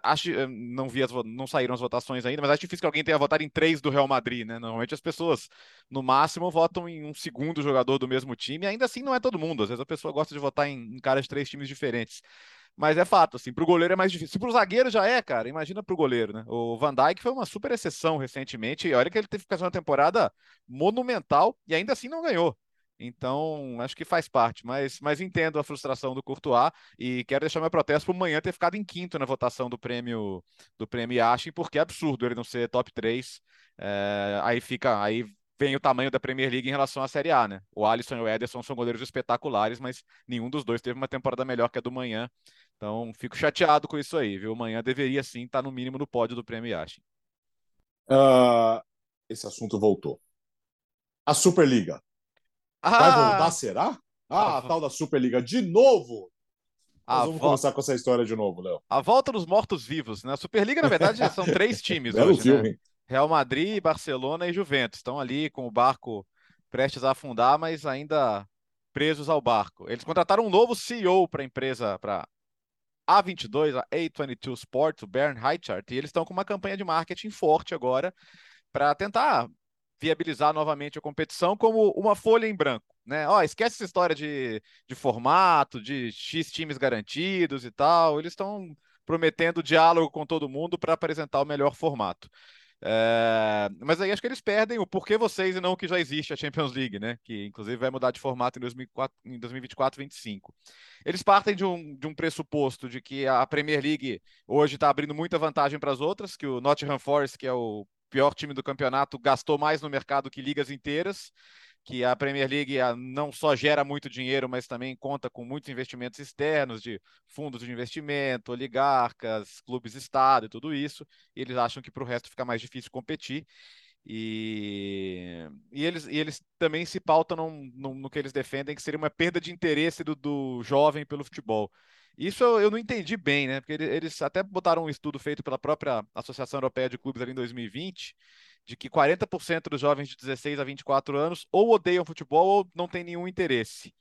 Acho, não vi as, não saíram as votações ainda, mas acho difícil que alguém tenha votado em três do Real Madrid, né? Normalmente as pessoas, no máximo, votam em um segundo jogador do mesmo time, ainda assim não é todo mundo. Às vezes a pessoa gosta de votar em, em caras de três times diferentes. Mas é fato, assim, pro goleiro é mais difícil. Se pro zagueiro já é, cara, imagina pro goleiro, né? O Van Dijk foi uma super exceção recentemente, e olha que ele teve que fazer uma temporada monumental e ainda assim não ganhou. Então, acho que faz parte, mas, mas entendo a frustração do Courtois e quero deixar meu protesto por amanhã ter ficado em quinto na votação do prêmio do prêmio Yashin, porque é absurdo ele não ser top 3. É, aí fica, aí vem o tamanho da Premier League em relação à Série A, né? O Alisson e o Ederson são goleiros espetaculares, mas nenhum dos dois teve uma temporada melhor que a do Manhã. Então, fico chateado com isso aí, viu? O Manhã deveria sim estar no mínimo no pódio do Prêmio Yashin. Uh, esse assunto voltou. A Superliga. Ah! Vai voltar, será? Ah, a tal da Superliga de novo. Nós vamos começar com essa história de novo, Léo. A volta dos mortos-vivos, né? A Superliga, na verdade, são três times Belo hoje, filme. né? Real Madrid, Barcelona e Juventus. Estão ali com o barco prestes a afundar, mas ainda presos ao barco. Eles contrataram um novo CEO para a empresa, para A22, a A22 Sports, o Bernd Heichart, e eles estão com uma campanha de marketing forte agora para tentar viabilizar novamente a competição como uma folha em branco. Né? Ó, esquece essa história de, de formato, de X times garantidos e tal. Eles estão prometendo diálogo com todo mundo para apresentar o melhor formato. É, mas aí acho que eles perdem o porquê vocês e não o que já existe a Champions League, né? Que inclusive vai mudar de formato em, 2004, em 2024 2025. Eles partem de um, de um pressuposto de que a Premier League hoje está abrindo muita vantagem para as outras, que o Nottingham Forest, que é o pior time do campeonato, gastou mais no mercado que ligas inteiras que a Premier League ah, não só gera muito dinheiro, mas também conta com muitos investimentos externos de fundos de investimento, oligarcas, clubes Estado e tudo isso. E eles acham que para o resto fica mais difícil competir. E, e, eles, e eles também se pautam no, no, no, que eles defendem, que seria uma perda de interesse do, do jovem pelo futebol. Isso eu, eu, não entendi bem, né? Porque eles até botaram um estudo feito pela própria Associação Europeia de Clubes ali em 2020, de que 40% dos jovens de 16 a 24 anos ou odeiam futebol ou não têm nenhum interesse.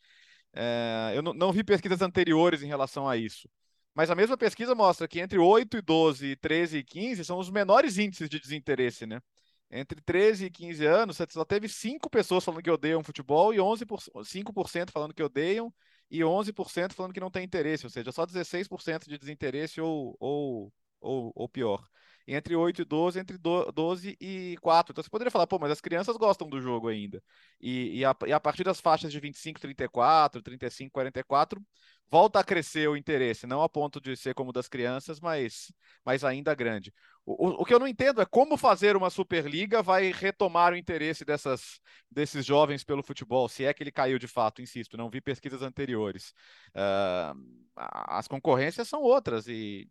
É, eu não, não, vi pesquisas anteriores em relação a isso. Mas a mesma pesquisa mostra que entre 8 e 12, 13 e 15 são os menores índices de desinteresse, né? Entre 13 e 15 anos, você só teve 5 pessoas falando que odeiam futebol e 11%, 5% falando que odeiam e 11% falando que não tem interesse, ou seja, só 16% de desinteresse ou, ou, ou, ou pior entre 8 e 12, entre 12 e 4. Então você poderia falar, pô, mas as crianças gostam do jogo ainda. E, e, a, e a partir das faixas de 25, 34, 35, 44, volta a crescer o interesse, não a ponto de ser como das crianças, mas, mas ainda grande. O, o, que eu não entendo é como fazer uma Superliga vai retomar o interesse dessas, desses jovens pelo futebol, se é que ele caiu de fato, insisto, não vi pesquisas anteriores. Uh, as concorrências são outras e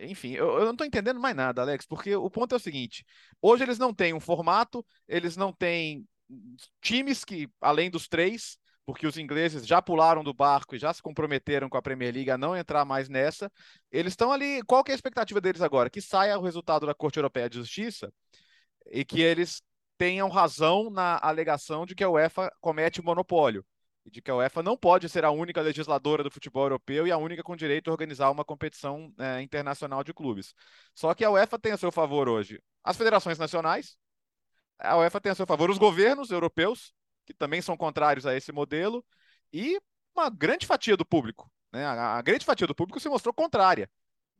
enfim, eu, eu não estou entendendo mais nada, Alex, porque o ponto é o seguinte: hoje eles não têm um formato, eles não têm times que, além dos três, porque os ingleses já pularam do barco e já se comprometeram com a Premier League a não entrar mais nessa. Eles estão ali. Qual que é a expectativa deles agora? Que saia o resultado da Corte Europeia de Justiça e que eles tenham razão na alegação de que a UEFA comete monopólio e de que a UEFA não pode ser a única legisladora do futebol europeu e a única com direito a organizar uma competição é, internacional de clubes. Só que a UEFA tem a seu favor hoje as federações nacionais, a UEFA tem a seu favor os governos europeus, que também são contrários a esse modelo, e uma grande fatia do público. Né? A, grande fatia do público se mostrou contrária.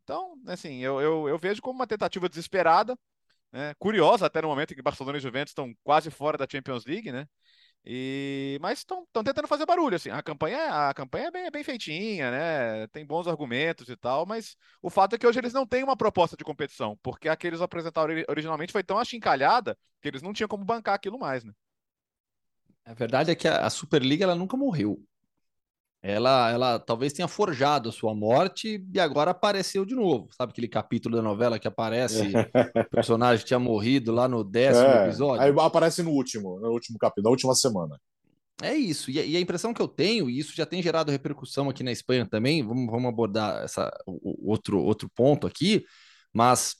Então, assim, eu, eu, eu vejo como uma tentativa desesperada, né? curiosa até no momento em que Barcelona e Juventus estão quase fora da Champions League, né? E, mas estão tentando fazer barulho, assim. A campanha, a campanha é bem, bem feitinha, né? Tem bons argumentos e tal, mas o fato é que hoje eles não têm uma proposta de competição, porque a que eles apresentaram originalmente foi tão achincalhada que eles não tinham como bancar aquilo mais, né? A verdade é que a Superliga ela nunca morreu ela, ela talvez tenha forjado a sua morte e agora apareceu de novo. Sabe aquele capítulo da novela que aparece, o personagem tinha morrido lá no décimo é, episódio? Aí aparece no último, no último capítulo, na última semana. É isso, e, e, a impressão que eu tenho, e isso já tem gerado repercussão aqui na Espanha também, vamos, vamos abordar essa, o, outro, outro ponto aqui, mas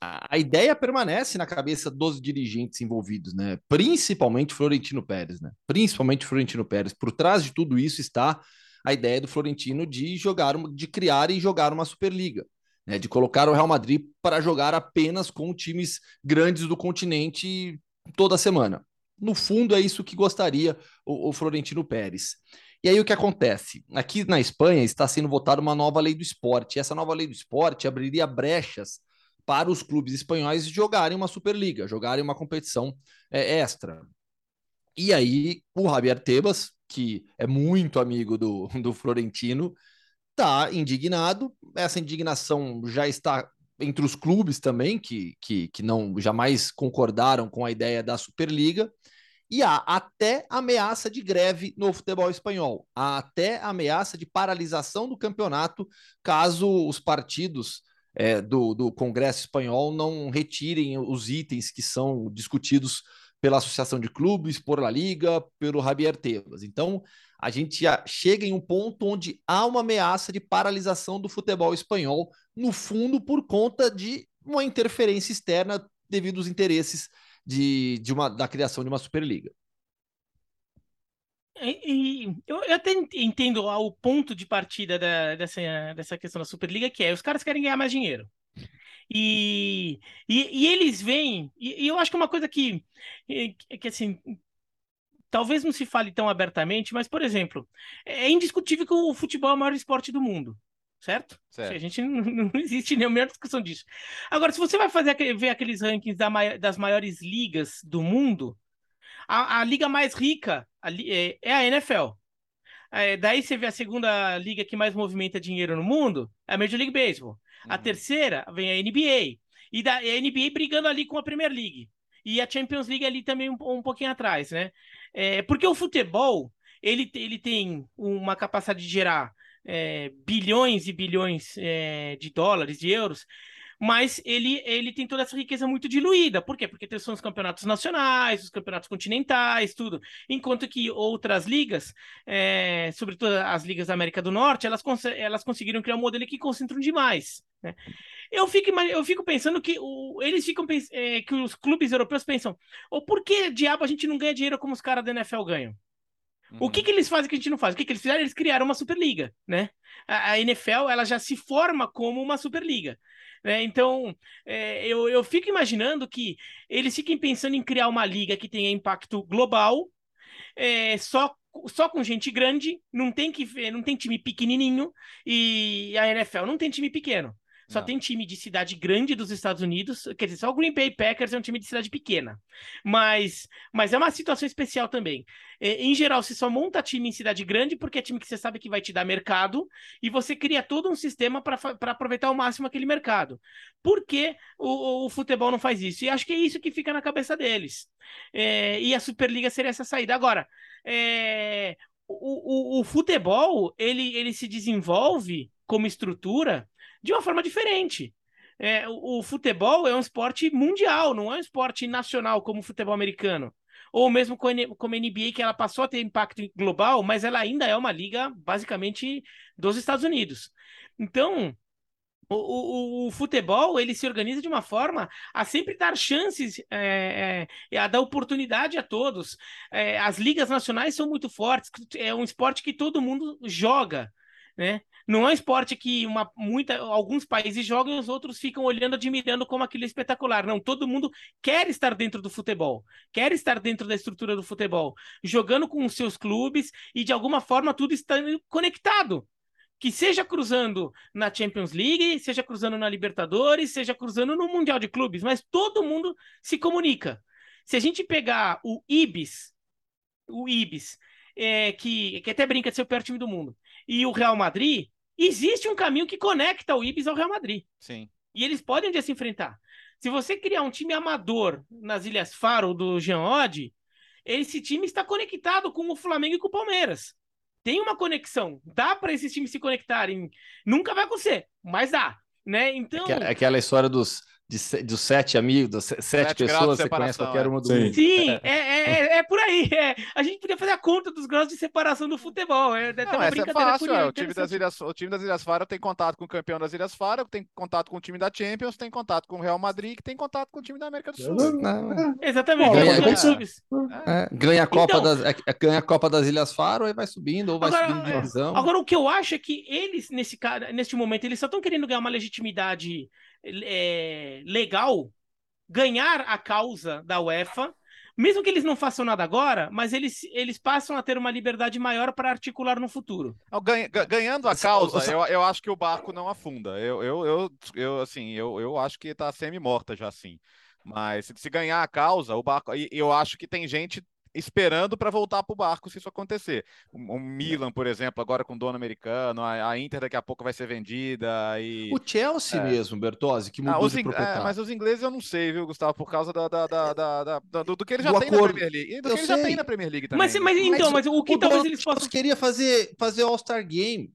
a ideia permanece na cabeça dos dirigentes envolvidos, né? Principalmente Florentino Pérez, né? Principalmente Florentino Pérez. Por trás de tudo isso está a ideia do Florentino de jogar, de criar e jogar uma Superliga, né? De colocar o Real Madrid para jogar apenas com times grandes do continente toda semana. No fundo, é isso que gostaria o, o Florentino Pérez. E aí o que acontece? Aqui na Espanha está sendo votada uma nova lei do esporte. E essa nova lei do esporte abriria brechas para os clubes espanhóis jogarem uma Superliga, jogarem uma competição é, extra. E aí o Javier Tebas, que é muito amigo do, do Florentino, está indignado. Essa indignação já está entre os clubes também, que, que, que não jamais concordaram com a ideia da Superliga. E há até ameaça de greve no futebol espanhol, há até ameaça de paralisação do campeonato caso os partidos é, do, do Congresso Espanhol não retirem os itens que são discutidos pela Associação de Clubes, por La Liga, pelo Javier Tebas. Então, a gente chega em um ponto onde há uma ameaça de paralisação do futebol espanhol, no fundo, por conta de uma interferência externa devido aos interesses de, de uma, da criação de uma Superliga. E, e eu, eu, até entendo o ponto de partida da, dessa, dessa questão da Superliga, que é os caras querem ganhar mais dinheiro. E, e, e eles vêm, e, eu acho que é uma coisa que, que assim, talvez não se fale tão abertamente, mas, por exemplo, é indiscutível que o futebol é o maior esporte do mundo. Certo? certo. A gente não, não existe nenhuma discussão disso. Agora, se você vai fazer ver aqueles rankings da, das maiores ligas do mundo, a, a liga mais rica a, é, é, a NFL. É, daí você vê a segunda liga que mais movimenta dinheiro no mundo, é a Major League Baseball. A uhum. terceira vem a NBA. E da, a NBA brigando ali com a Premier League. E a Champions League ali também um, um pouquinho atrás, né? É, porque o futebol ele, ele tem uma capacidade de gerar é, bilhões e bilhões é, de dólares, de euros, mas ele, ele tem toda essa riqueza muito diluída. Por quê? Porque são os campeonatos nacionais, os campeonatos continentais, tudo. Enquanto que outras ligas, é, sobretudo as ligas da América do Norte, elas, cons elas conseguiram criar um modelo que concentram demais. Né? Eu, fico, eu fico pensando que o, eles ficam é, que os clubes europeus pensam: ou por que diabo a gente não ganha dinheiro como os caras da NFL ganham? O que, uhum. que eles fazem que a gente não faz? O que, que eles fizeram? Eles criaram uma Superliga, né? A, a NFL ela já se forma como uma Superliga. Né? Então, é, eu, eu fico imaginando que eles fiquem pensando em criar uma liga que tenha impacto global, é, só só com gente grande, não tem que não tem time pequenininho e a NFL não tem time pequeno. Só não. tem time de cidade grande dos Estados Unidos. Quer dizer, só o Green Bay Packers é um time de cidade pequena. Mas, mas é uma situação especial também. É, em geral, você só monta time em cidade grande porque é time que você sabe que vai te dar mercado e você cria todo um sistema para aproveitar ao máximo aquele mercado. Por que o, o, futebol não faz isso? E acho que é isso que fica na cabeça deles. É, e a Superliga seria essa saída. Agora, é, o, o, o futebol ele, ele se desenvolve como estrutura de uma forma diferente. É, o, o, futebol é um esporte mundial, não é um esporte nacional como o futebol americano. Ou mesmo como a NBA, que ela passou a ter impacto global, mas ela ainda é uma liga basicamente dos Estados Unidos. Então, o, o, o, futebol ele se organiza de uma forma a sempre dar chances, é, é, a dar oportunidade a todos. É, as ligas nacionais são muito fortes, é um esporte que todo mundo joga, né? Não é um esporte que uma, muita, alguns países jogam e os outros ficam olhando, admirando como aquilo é espetacular. Não, todo mundo quer estar dentro do futebol, quer estar dentro da estrutura do futebol, jogando com os seus clubes e de alguma forma tudo está conectado. Que seja cruzando na Champions League, seja cruzando na Libertadores, seja cruzando no Mundial de Clubes, mas todo mundo se comunica. Se a gente pegar o Ibis, o Ibis, é, que, que até brinca de ser o pior time do mundo, e o Real Madrid, existe um caminho que conecta o Ibis ao Real Madrid. Sim. E eles podem um dia se enfrentar. Se você criar um time amador nas Ilhas Faro do Jean Oddi, esse time está conectado com o Flamengo e com o Palmeiras. Tem uma conexão. Dá para esses times se conectarem. Nunca vai acontecer, mas dá. Né? Então... Aquela história dos de, dos sete amigos, das sete, sete pessoas, você conhece qualquer uma do Sim, mundo. Sim é, é, é, é, por aí. É. A gente podia fazer a conta dos graus de separação do futebol. É, Não, essa é fácil. É. O, time das Ilhas, o time das Ilhas Faro tem contato com o campeão das Ilhas Faro, tem contato com o time da Champions, tem contato com o Real Madrid, que tem contato com o time da América do Sul. Não, Exatamente. Ganha, ganha, é, ganha, a Copa então, das, ganha a Copa das Ilhas Faro, aí vai subindo, ou vai agora, subindo de divisão. Agora, o que eu acho é que eles, nesse, nesse momento, eles só estão querendo ganhar uma legitimidade legal ganhar a causa da UEFA, mesmo que eles não façam nada agora, mas eles, eles passam a ter uma liberdade maior para articular no futuro. Ganha, ganhando a causa, eu, eu acho que o barco não afunda. Eu, eu, eu, eu assim, eu, eu acho que está semi-morta já assim. Mas se ganhar a causa, o barco. Eu acho que tem gente esperando para voltar para o barco se isso acontecer. O, o, Milan, por exemplo, agora com dono americano, a, a, Inter daqui a pouco vai ser vendida. E... O Chelsea é. mesmo, Bertozzi, que mudou ah, de proprietário. É, mas os ingleses eu não sei, viu, Gustavo, por causa da, da, da, da do, do, que ele já do tem acordo. na Premier League. E do eu que ele sei. já tem na Premier League também. Mas, mas então, mas, mas o que o talvez eles possam... queria fazer, fazer All-Star Game.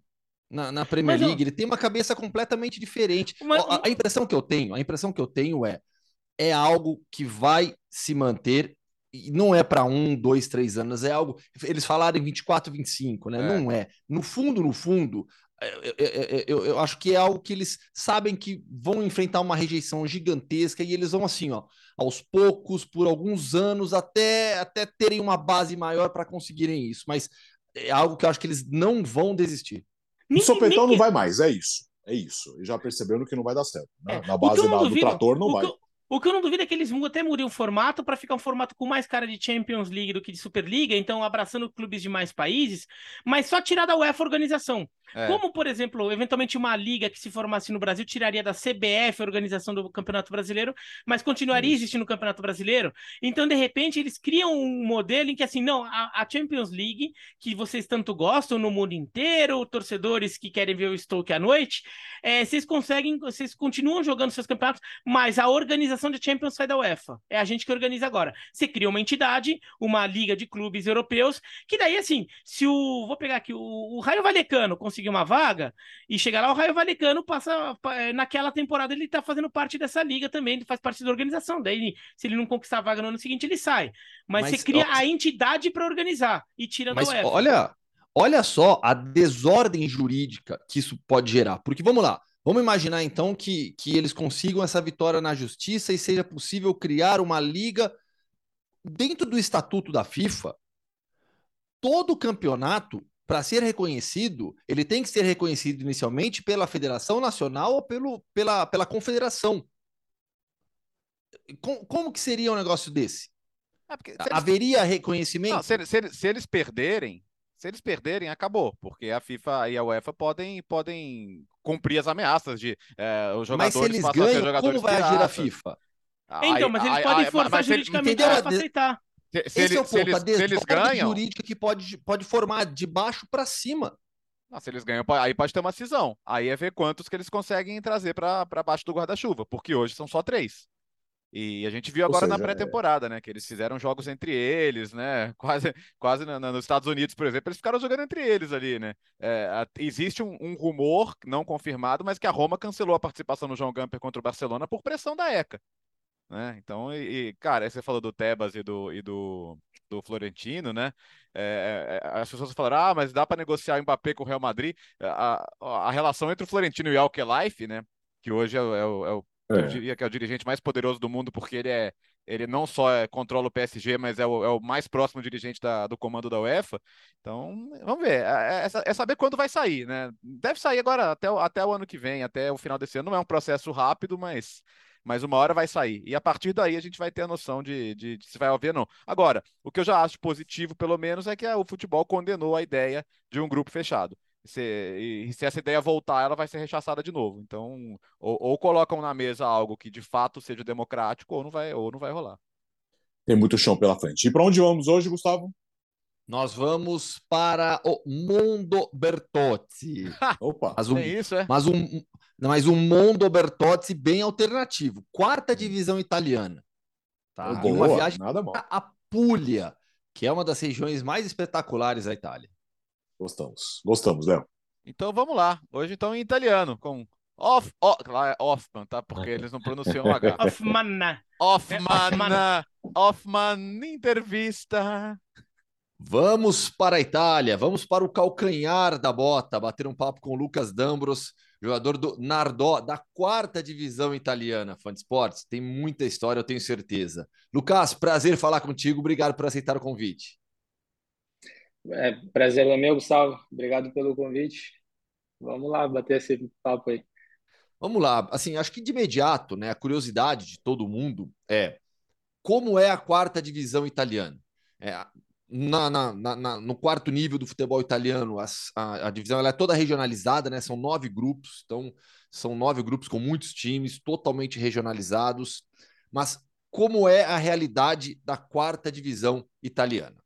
Na, na Premier mas, League, ele tem uma cabeça completamente diferente. Mas, a, a impressão que eu tenho, a impressão que eu tenho é é algo que vai se manter e não é para um, dois, três anos, é algo. Eles falaram em 24, 25, né? É. Não é. No fundo, no fundo, eu, é, eu, é, é, eu, eu, acho que é algo que eles sabem que vão enfrentar uma rejeição gigantesca e eles vão assim, ó, aos poucos, por alguns anos, até, até terem uma base maior para conseguirem isso. Mas é algo que eu acho que eles não vão desistir. O sopetão não vai mais, é isso. É isso. E já percebendo que não vai dar certo. Né? É. Na base da, do trator não vai. O que eu não duvido é que eles até mudem o formato para ficar um formato com mais cara de Champions League do que de Superliga, então abraçando clubes de mais países, mas só tirar da UEFA a organização. É. Como, por exemplo, eventualmente uma liga que se formasse no Brasil tiraria da CBF a organização do Campeonato Brasileiro, mas continuaria Isso. existindo o Campeonato Brasileiro. Então, de repente, eles criam um modelo em que, assim, não, a, a Champions League, que vocês tanto gostam no mundo inteiro, torcedores que querem ver o Stoke à noite, é, vocês conseguem, vocês continuam jogando seus campeonatos, mas a organização de Champions sai da UEFA. É a gente que organiza agora. Você cria uma entidade, uma liga de clubes europeus, que daí, assim, se o. Vou pegar aqui, o, o Raio Valecano conseguir uma vaga e chegar lá, o Raio Valecano passa. É, naquela temporada ele tá fazendo parte dessa liga também, ele faz parte da organização. Daí, se ele não conquistar a vaga no ano seguinte, ele sai. Mas, Mas você cria ó... a entidade para organizar e tira Mas, UEFA. Olha, olha só a desordem jurídica que isso pode gerar. Porque vamos lá. Vamos imaginar então que, que eles consigam essa vitória na justiça e seja possível criar uma liga dentro do estatuto da FIFA. Todo campeonato, para ser reconhecido, ele tem que ser reconhecido inicialmente pela Federação Nacional ou pelo, pela, pela Confederação. Com, como que seria um negócio desse? É Haveria reconhecimento? Não, se, se, se eles perderem, se eles perderem, acabou, porque a FIFA e a UEFA podem, podem cumprir as ameaças de é, os jogadores Mas se eles ganham, como vai agir a FIFA? Então, mas eles podem forçar juridicamente para aceitar. Se, se Esse ele, é o ponto, eles, a se eles ganham... jurídica que pode, pode formar de baixo para cima. Se eles ganham, aí pode ter uma cisão. Aí é ver quantos que eles conseguem trazer para baixo do guarda-chuva, porque hoje são só três. E a gente viu agora seja, na pré-temporada, né? Que eles fizeram jogos entre eles, né? Quase, quase na, na, nos Estados Unidos, por exemplo, eles ficaram jogando entre eles ali, né? É, a, existe um, um, rumor não confirmado, mas que a Roma cancelou a participação no João Gamper contra o Barcelona por pressão da ECA. Né? Então, e, e, cara, você falou do Tebas e do, e do, do Florentino, né? É, é, é as pessoas falaram, ah, mas dá para negociar o Mbappé com o Real Madrid. A, a, a relação entre o Florentino e o Alkelife, né? Que hoje é, é, o, é o. Eu diria que é o dirigente mais poderoso do mundo, porque ele é ele não só é, controla o PSG, mas é o, é o mais próximo dirigente da, do comando da UEFA. Então, vamos ver. É, é, é, saber quando vai sair, né? Deve sair agora até, até o ano que vem, até o final desse ano. Não é um processo rápido, mas, mas uma hora vai sair. E a partir daí a gente vai ter a noção de, de, de se vai haver ou não. Agora, o que eu já acho positivo, pelo menos, é que o futebol condenou a ideia de um grupo fechado. Se, e se essa ideia voltar, ela vai ser rechaçada de novo. Então, ou, ou, colocam na mesa algo que de fato seja democrático, ou não vai, ou não vai rolar. Tem muito chão pela frente. E para onde vamos hoje, Gustavo? Nós vamos para o Mondo Bertozzi. Opa, mas um, é isso, é? Mas um, mas um Mondo Bertozzi bem alternativo. Quarta divisão italiana. Tá? Boa, uma viagem nada mal. a Puglia, que é uma das regiões mais espetaculares da Itália. Gostamos. Gostamos, Léo. Então vamos lá. Hoje então em italiano, com Off, off, lá é Hoffman, tá? Porque eles não pronunciam o H. Hoffman. Hoffman. Hoffman, entrevista. Vamos para a Itália, vamos para o calcanhar da bota, bater um papo com o Lucas Dambros, jogador do Nardò, da quarta divisão italiana, fã de esportes. Tem muita história, eu tenho certeza. Lucas, prazer falar contigo, obrigado por aceitar o convite. É, prazer é meu, Gustavo. Obrigado pelo convite. Vamos lá bater esse papo aí. Vamos lá. Assim, acho que de imediato, né, a curiosidade de todo mundo é como é a quarta divisão italiana. É, na, na, na, no quarto nível do futebol italiano, as, a, a, divisão é toda regionalizada, né? São nove grupos, então são nove grupos com muitos times, totalmente regionalizados. Mas como é a realidade da quarta divisão italiana?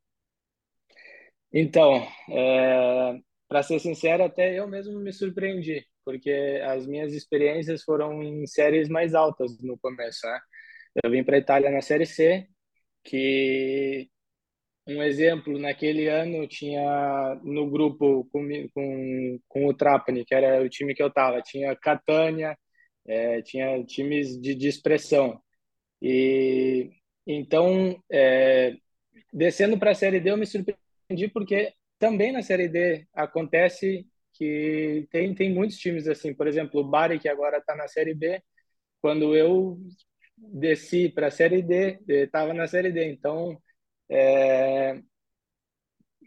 Então, é, para ser sincero, até eu mesmo me surpreendi, porque as minhas experiências foram em séries mais altas no começo, né? Eu vim para a Itália na Série C, que um exemplo, naquele ano tinha no grupo com, com, com o Trapani, que era o time que eu estava, tinha Catânia, é, tinha times de, de expressão. E então, é, descendo para a Série D, eu me surpreendi porque também na Série D acontece que tem, tem muitos times assim. Por exemplo, o Bari, que agora está na Série B, quando eu desci para a Série D, estava na Série D. Então, é,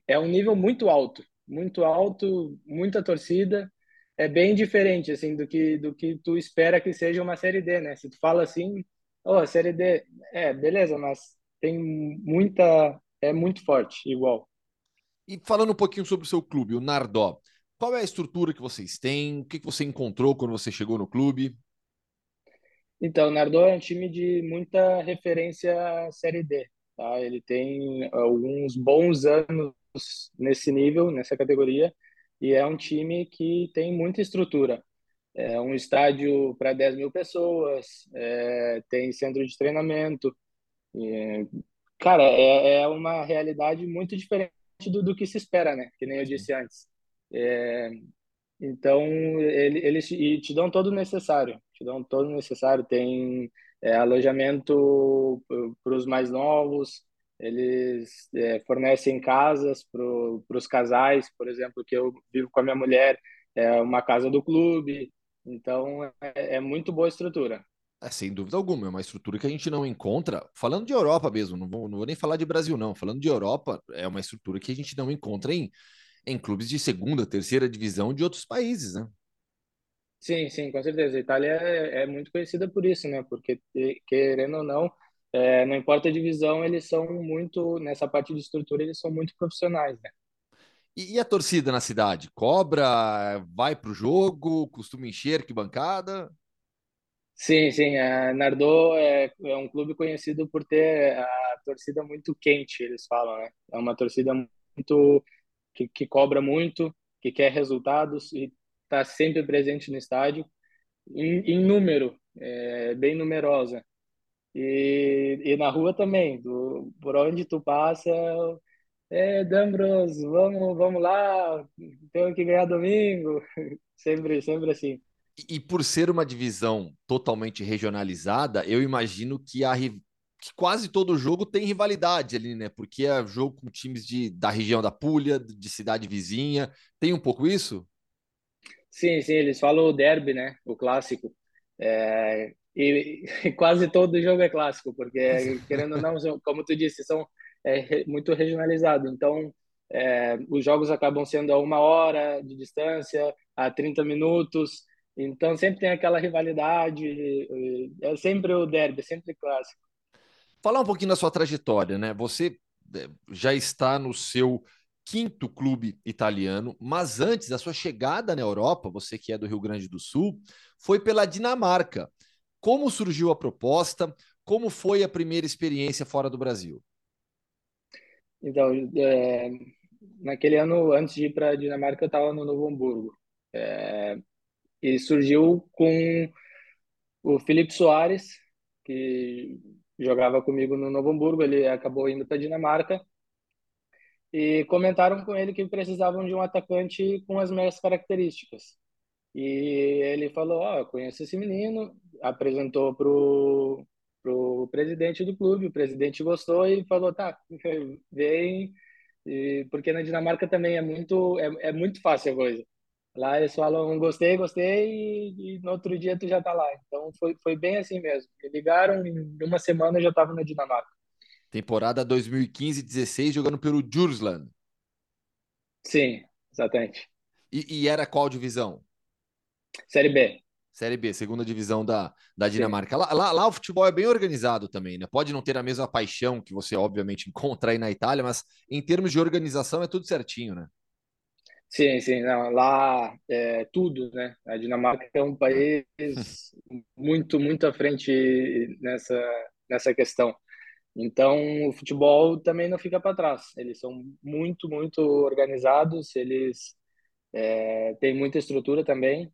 é um nível muito alto, muito alto, muita torcida. É bem diferente assim do que do que tu espera que seja uma Série D, né? Se tu fala assim, oh, Série D, é, beleza, mas tem muita, é muito forte, igual. E falando um pouquinho sobre o seu clube, o Nardó, qual é a estrutura que vocês têm? O que você encontrou quando você chegou no clube? Então, o Nardô é um time de muita referência Série D. Tá? Ele tem alguns bons anos nesse nível, nessa categoria, e é um time que tem muita estrutura. É um estádio para 10 mil pessoas, é, tem centro de treinamento. Cara, é, é uma realidade muito diferente do, do que se espera, né? Que nem eu disse antes. Então, ele, eles te dão todo o necessário, te dão todo o necessário. Tem é, alojamento para os mais novos, eles é, fornecem casas para os casais, por exemplo, que eu vivo com a minha mulher, é uma casa do clube, então é, é muito boa estrutura. É, sem dúvida alguma, é uma estrutura que a gente não encontra. Falando de Europa mesmo, não vou, não vou nem falar de Brasil, não. Falando de Europa, é uma estrutura que a gente não encontra em, em clubes de segunda, terceira divisão de outros países, né? Sim, sim, com certeza. A Itália é, é muito conhecida por isso, né? Porque, querendo ou não, é, não importa a divisão, eles são muito, nessa parte de estrutura, eles são muito profissionais, né? E, e a torcida na cidade? Cobra, vai para o jogo, costuma encher que bancada? Sim, sim. A Nardô é, é um clube conhecido por ter a torcida muito quente, eles falam, né? É uma torcida muito que, que cobra muito, que quer resultados e está sempre presente no estádio, em, em número, é, bem numerosa. E, e na rua também, do, por onde tu passa, é, Dambros, vamos, vamos lá, temos que ganhar domingo, sempre, sempre assim. E por ser uma divisão totalmente regionalizada, eu imagino que a que quase todo jogo tem rivalidade ali, né? Porque é jogo com times de, da região da Puglia, de cidade vizinha. Tem um pouco isso? Sim, sim, eles falam o derby, né? O clássico. É, e, e, quase todo jogo é clássico, porque, querendo ou não, como tu disse, são é, muito regionalizados. Então, é, os jogos acabam sendo a uma hora de distância, a 30 minutos. Então, sempre tem aquela rivalidade. É sempre o derby, é sempre clássico. Falar um pouquinho da sua trajetória, né? Você é, já está no seu quinto clube italiano, mas antes da sua chegada na Europa, você que é do Rio Grande do Sul, foi pela Dinamarca. Como surgiu a proposta? Como foi a primeira experiência fora do Brasil? Então, é, naquele ano, antes de ir para a Dinamarca, eu estava no Novo Hamburgo. É, e surgiu com o Felipe Soares, que jogava comigo no Novo Hamburgo, ele acabou indo para Dinamarca. E comentaram com ele que precisavam de um atacante com as mesmas características. E ele falou: Ó, oh, conheço esse menino, apresentou pro pro presidente do clube, o presidente gostou e falou: tá, vem. E, porque na Dinamarca também é muito, é, é muito fácil a coisa. Lá eles falam: gostei, gostei, e, e, no outro dia tu já tá lá. Então foi, foi bem assim mesmo. Me ligaram, em uma semana eu já estava na Dinamarca. Temporada 2015-16 jogando pelo Jursland. Sim, exatamente. E, e era qual divisão? Série B. Série B, segunda divisão da, da Dinamarca. Lá, lá, lá, o futebol é bem organizado também, né? Pode não ter a mesma paixão que você, obviamente, encontra aí na Itália, mas em termos de organização é tudo certinho, né? Sim, sim. Não, lá é tudo, né? A Dinamarca é um país muito, muito à frente nessa, nessa questão. Então, o futebol também não fica para trás. Eles são muito, muito organizados, eles é, têm muita estrutura também.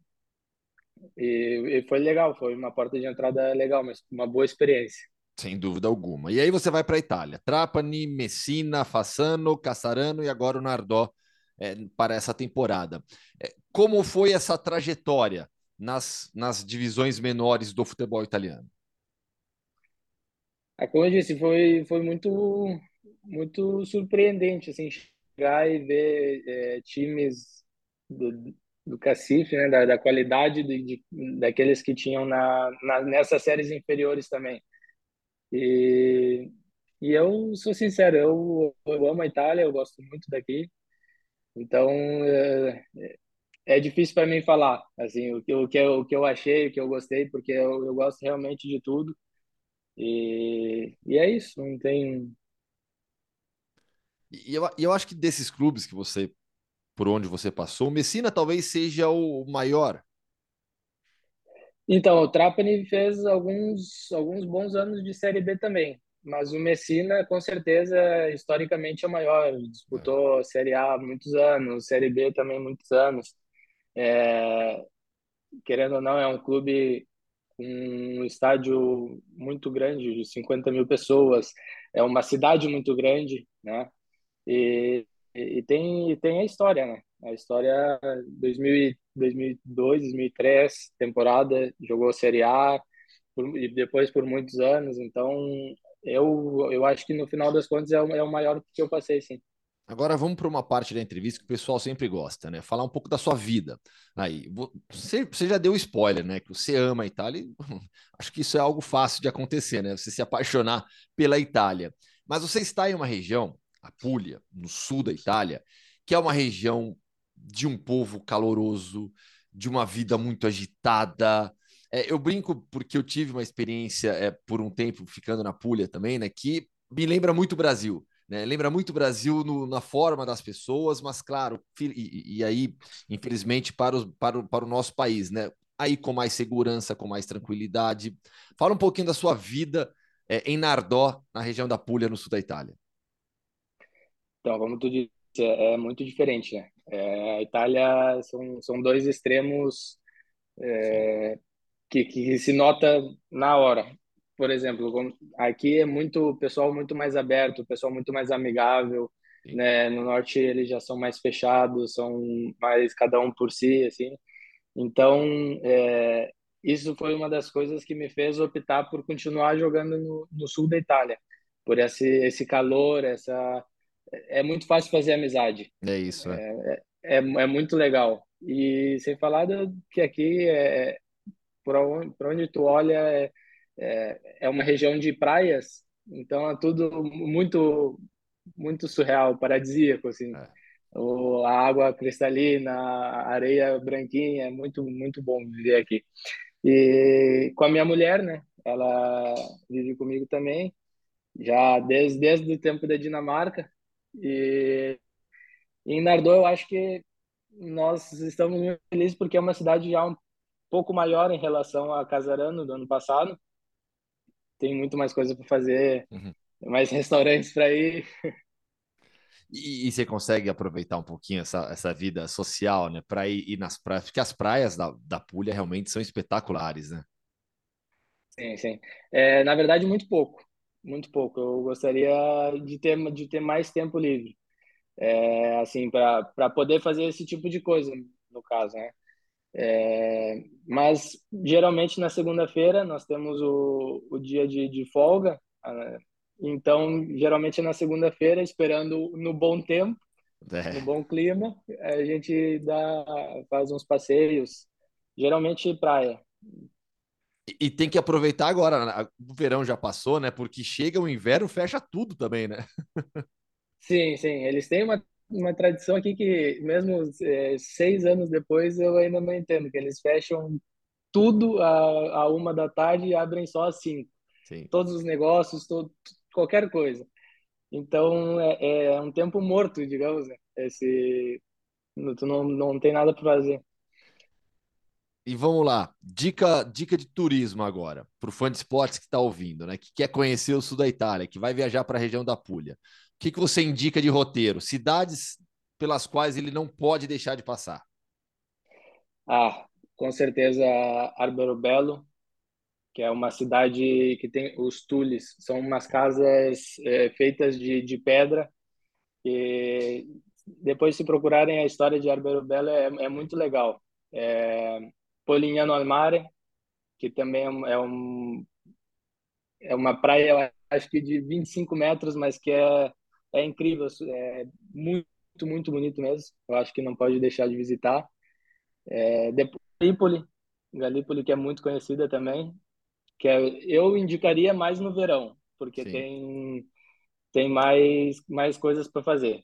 E, e, foi legal, foi uma porta de entrada legal, mas uma boa experiência. Sem dúvida alguma. E aí você vai para a Itália. Trapani, Messina, Fassano, Cassarano e agora o Nardó é, para essa temporada. É, como foi essa trajetória nas, nas divisões menores do futebol italiano? É, como eu disse, foi, foi muito, muito surpreendente assim, chegar e ver é, times do, do Cacife, né, da, da qualidade de, de, daqueles que tinham na, na, nessas séries inferiores também. E, e eu sou sincero, eu, eu amo a Itália, eu gosto muito daqui. Então, é, é difícil para mim falar assim o que, o, que eu, o que eu achei, o que eu gostei, porque eu, eu gosto realmente de tudo. E, e é isso, não tem. E eu, eu acho que desses clubes que você por onde você passou. O Messina talvez seja o maior. Então, o Trapani fez alguns, alguns bons anos de Série B também, mas o Messina, com certeza, historicamente é o maior. Disputou é. Série A muitos anos, Série B também muitos anos. É, querendo ou não, é um clube com um estádio muito grande, de 50 mil pessoas, é uma cidade muito grande, né? E, e, tem, e tem a história, né? A história 2000, 2002, 2003, temporada, jogou Série A por, e depois por muitos anos. Então, eu, eu acho que no final das contas é o, é o maior que eu passei, sim. Agora vamos para uma parte da entrevista que o pessoal sempre gosta, né? Falar um pouco da sua vida. Aí, você, você já deu spoiler, né? Que você ama a Itália. E, acho que isso é algo fácil de acontecer, né? Você se apaixonar pela Itália. Mas você está em uma região, a Puglia, no sul da Itália, que é uma região de um povo caloroso, de uma vida muito agitada. É, eu brinco porque eu tive uma experiência é, por um tempo ficando na Puglia também, né? Que me lembra muito o Brasil né? Lembra muito o Brasil no, na forma das pessoas, mas claro, e, e aí, infelizmente, para, os, para, o, para o nosso país, né? Aí com mais segurança, com mais tranquilidade. Fala um pouquinho da sua vida é, em Nardò, na região da Puglia, no sul da Itália. Então, como tu disse, é, é muito diferente, né? É, a Itália são, são dois extremos é, que, que se nota na hora por exemplo, aqui é muito pessoal muito mais aberto, pessoal muito mais amigável, né? No norte eles já são mais fechados, são mais cada um por si, assim. Então, é, isso foi uma das coisas que me fez optar por continuar jogando no, no sul da Itália, por esse esse calor, essa é muito fácil fazer amizade. É isso. É, é, é, é muito legal. E sem falar do, que aqui é por onde, por onde tu olha é, é, é uma região de praias, então é tudo muito muito surreal, paradisíaco assim. É. O, a água cristalina, a areia branquinha, é muito muito bom viver aqui. E com a minha mulher, né? Ela vive comigo também, já desde desde o tempo da Dinamarca. E em Nardô eu acho que nós estamos muito felizes porque é uma cidade já um pouco maior em relação a Casarano do ano passado tem muito mais coisa para fazer, uhum. mais restaurantes para ir. E, e, você consegue aproveitar um pouquinho essa, essa vida social, né? Para ir, ir, nas praias, porque as praias da, da Puglia realmente são espetaculares, né? Sim, sim. É, na verdade, muito pouco. Muito pouco. Eu gostaria de ter, de ter mais tempo livre. É, assim, para poder fazer esse tipo de coisa, no caso, né? É, mas geralmente na segunda-feira nós temos o, o dia de, de folga, ah, então geralmente na segunda-feira, esperando no bom tempo, é. no bom clima, a gente dá, faz uns passeios, geralmente praia. E, e tem que aproveitar agora, né? o verão já passou, né? Porque chega o inverno, fecha tudo também, né? sim, sim, eles têm uma uma tradição aqui que, mesmo é, seis anos depois, eu ainda não entendo, que eles fecham tudo a, a uma da tarde e abrem só às cinco. Sim. Todos os negócios, todo, qualquer coisa. Então, é, é um tempo morto, digamos, né? Esse, tu não, não tem nada para fazer. E vamos lá, dica, dica de turismo agora, para o fã de esportes que está ouvindo, né? Que quer conhecer o sul da Itália, que vai viajar para a região da Puglia que, que você indica de roteiro? Cidades pelas quais ele não pode deixar de passar? Ah, com certeza Arbero Belo, que é uma cidade que tem os tules, são umas casas é, feitas de, de pedra. E depois, se procurarem a história de Arbero Belo, é, é muito legal. É, Polignano al Mare, que também é um é uma praia, acho que de 25 metros, mas que é é incrível, é muito, muito bonito mesmo. Eu acho que não pode deixar de visitar. É, depois, Galípoli, Galípoli que é muito conhecida também, que é, eu indicaria mais no verão, porque Sim. tem tem mais mais coisas para fazer.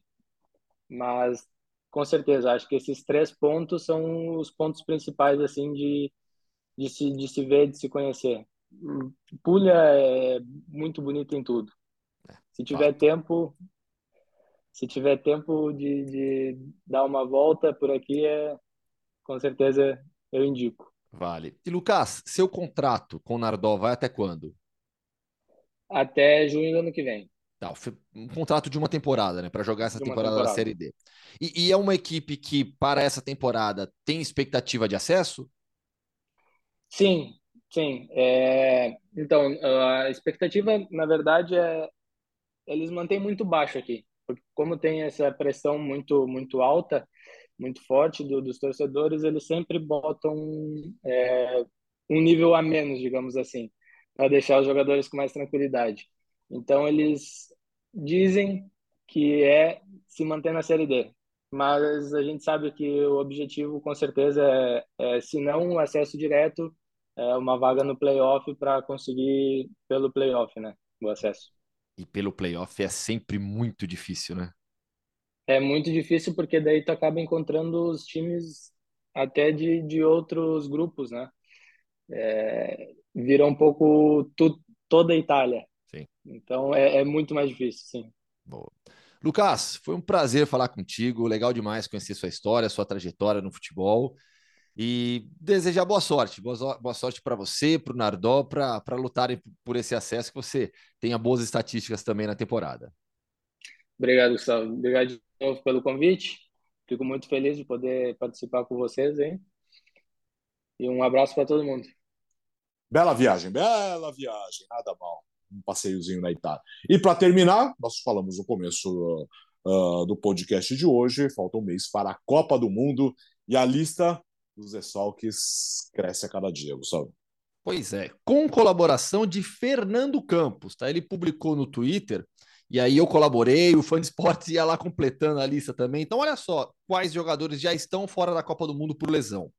Mas com certeza, acho que esses três pontos são os pontos principais assim de de se de se ver, de se conhecer. Puglia é muito bonito em tudo. É, Se tiver tempo, se tiver tempo de, de dar uma volta por aqui, é, com certeza eu indico. Vale. E Lucas, seu contrato com o Nardó vai até quando? Até junho do ano que vem. Tá, um contrato de uma temporada, né? Para jogar essa temporada, temporada, da Série D. E, e, é uma equipe que, para essa temporada, tem expectativa de acesso? Sim, sim. É... Então, a expectativa, na verdade, é eles mantêm muito baixo aqui. Porque como tem essa pressão muito, muito alta, muito forte do, dos torcedores, eles sempre botam é, um nível a menos, digamos assim, para deixar os jogadores com mais tranquilidade. Então eles dizem que é se manter na Série D, mas a gente sabe que o objetivo com certeza é, é se não um acesso direto, é uma vaga no playoff para conseguir pelo playoff, né, o acesso. E pelo playoff é sempre muito difícil, né? É muito difícil porque daí tu acaba encontrando os times até de, de outros grupos, né? É, vira um pouco tu, toda a Itália. Sim. Então é, é muito mais difícil, sim. Boa. Lucas, foi um prazer falar contigo. Legal demais conhecer sua história, sua trajetória no futebol. E desejar boa sorte. Boa, boa sorte para você, para o Nardó, para lutarem por esse acesso, que você tenha boas estatísticas também na temporada. Obrigado, Gustavo. Obrigado de novo pelo convite. Fico muito feliz de poder participar com vocês, hein? E um abraço para todo mundo. Bela viagem, bela viagem, nada mal. Um passeiozinho na Itália. E para terminar, nós falamos no começo uh, do podcast de hoje, falta um mês para a Copa do Mundo e a lista dos desfalques cresce a cada dia, Gustavo. Pois é, com colaboração de Fernando Campos, tá? Ele publicou no Twitter e aí eu colaborei, o Fã de Esportes ia lá completando a lista também. Então, olha só quais jogadores já estão fora da Copa do Mundo por lesão.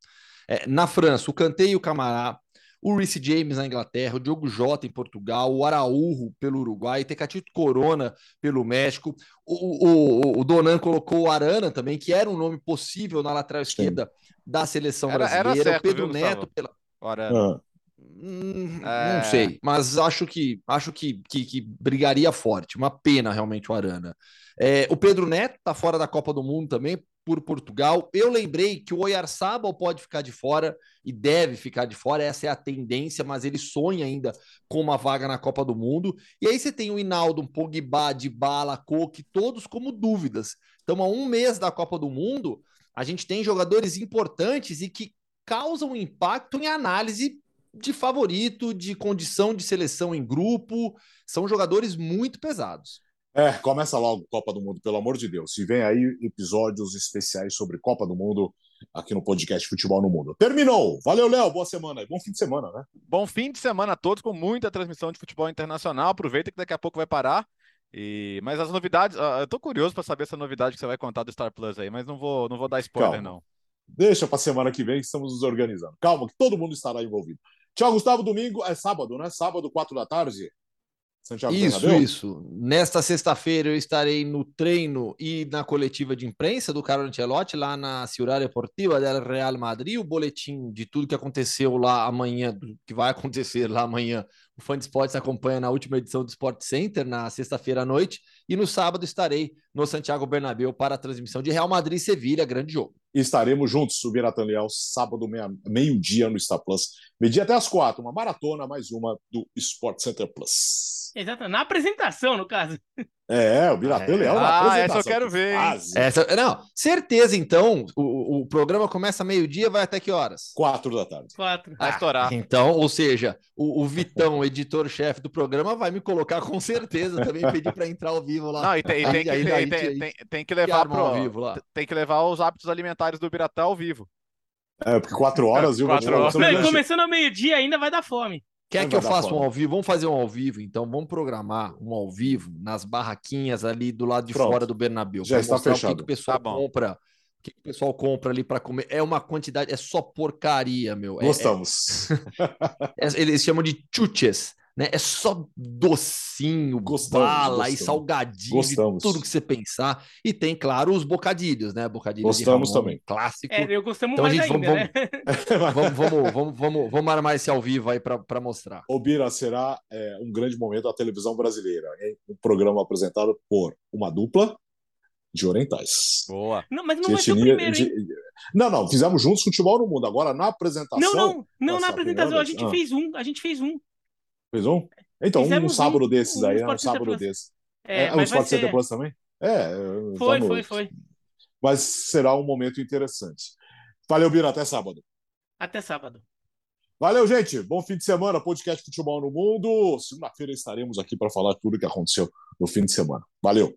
É, na França, o Kanté e o Camará, o Reece James na Inglaterra, o Diogo Jota em Portugal, o Araújo pelo Uruguai, Tecatito Corona pelo México, o, o, o, Donan colocou o Arana também, que era um nome possível na lateral esquerda da seleção era, brasileira, era certo, o Pedro viu, Neto pela... Arana. Ah. Hum, é... Não sei, mas acho que acho que, que, que, brigaria forte. Uma pena realmente o Arana. É, o Pedro Neto tá fora da Copa do Mundo também por Portugal. Eu lembrei que o Oyarzabal pode ficar de fora e deve ficar de fora. Essa é a tendência, mas ele sonha ainda com uma vaga na Copa do Mundo. E aí você tem o Hinaldo, um Pogba, Dybala, Coque, todos como dúvidas. Então, a um mês da Copa do Mundo, a gente tem jogadores importantes e que causam impacto em análise de favorito, de condição de seleção em grupo. São jogadores muito pesados. É, começa logo Copa do Mundo, pelo amor de Deus. E vem aí episódios especiais sobre Copa do Mundo aqui no podcast Futebol no Mundo. Terminou! Valeu, Léo. Boa semana e bom fim de semana, né? Bom fim de semana a todos, com muita transmissão de futebol internacional. Aproveita que daqui a pouco vai parar. E... Mas as novidades, uh, eu tô curioso para saber essa novidade que você vai contar do Star Plus aí, mas não vou, não vou dar spoiler, Calma. não. Deixa para semana que vem que estamos nos organizando. Calma, que todo mundo estará envolvido. Tchau, Gustavo. Domingo é sábado, né? Sábado, quatro da tarde. Santiago isso, Bernabéu? isso. Nesta sexta-feira eu estarei no treino e na coletiva de imprensa do Carlo Ancelotti lá na Ciudad Deportiva del Real Madrid, o boletim de tudo que aconteceu lá amanhã, que vai acontecer lá amanhã. O Fã de Esportes acompanha na última edição do Sport Center na sexta-feira à noite e no sábado estarei no Santiago Bernabéu para a transmissão de Real Madrid e Sevilha, grande jogo. estaremos juntos, o Biratan Leal, sábado meio-dia no Star Plus. Meio-dia até as quatro, uma maratona, mais uma do Sport Center Plus. Exato, na apresentação, no caso. É, o Biratã é. Leão na ah, essa eu quero ver. Essa, não, certeza, então, o, o programa começa meio-dia, vai até que horas? Quatro da tarde. Quatro. Vai ah, estourar. Então, ou seja, o, o Vitão, editor-chefe do programa, vai me colocar com certeza também, pedir para entrar ao vivo lá. Não, e tem, aí, tem, aí, que, aí, tem, tem, tem, que levar pro, ao vivo lá. Tem que levar os hábitos alimentares do Biratã ao vivo. É, porque quatro horas, viu? Quatro horas. Não, começando ao meio-dia ainda vai dar fome. Quer que eu faça um ao vivo? Vamos fazer um ao vivo, então. Vamos programar um ao vivo nas barraquinhas ali do lado de Pronto. fora do Bernabéu. Já está fechado. O que, que o pessoal tá compra? O que, que, o pessoal compra ali para comer? É uma quantidade, é só porcaria, meu. É, Gostamos. É, é, eles chamam de chuches né? É só docinho, gostamos, bala gostamos. e salgadinho, gostamos. tudo que você pensar. E tem, claro, os bocadilhos, né? Bocadilhos gostamos Ramon, também. Clássico. É, eu gostamos então, mais gente, ainda, vamos, né? vamos, vamos, vamos, vamos, vamos, armar esse ao vivo aí para mostrar. O Bira será é, um grande momento da televisão brasileira. Hein? Um programa apresentado por uma dupla, de Orientais. Boa. Não, mas não De vai ser o etnia- primeiro, de-? Não, não, fizemos juntos futebol no mundo. Agora, na apresentação. Não, não, não Nossa, na apresentação. A primeira gente vez? Ah. fez um, a gente fez um. Fez um? Então, um Fizemos um- sábado desses um aí, é um sábado Plus. desse. É, É, um vai Sport Center ser. Plus também? É. Foi, vamos- foi, foi. Mas será um momento interessante. Valeu, Bira, até sábado. Até sábado. Valeu, gente. Bom fim de semana, podcast Futebol no Mundo. Segunda-feira estaremos aqui para falar tudo o que aconteceu no fim de semana. Valeu.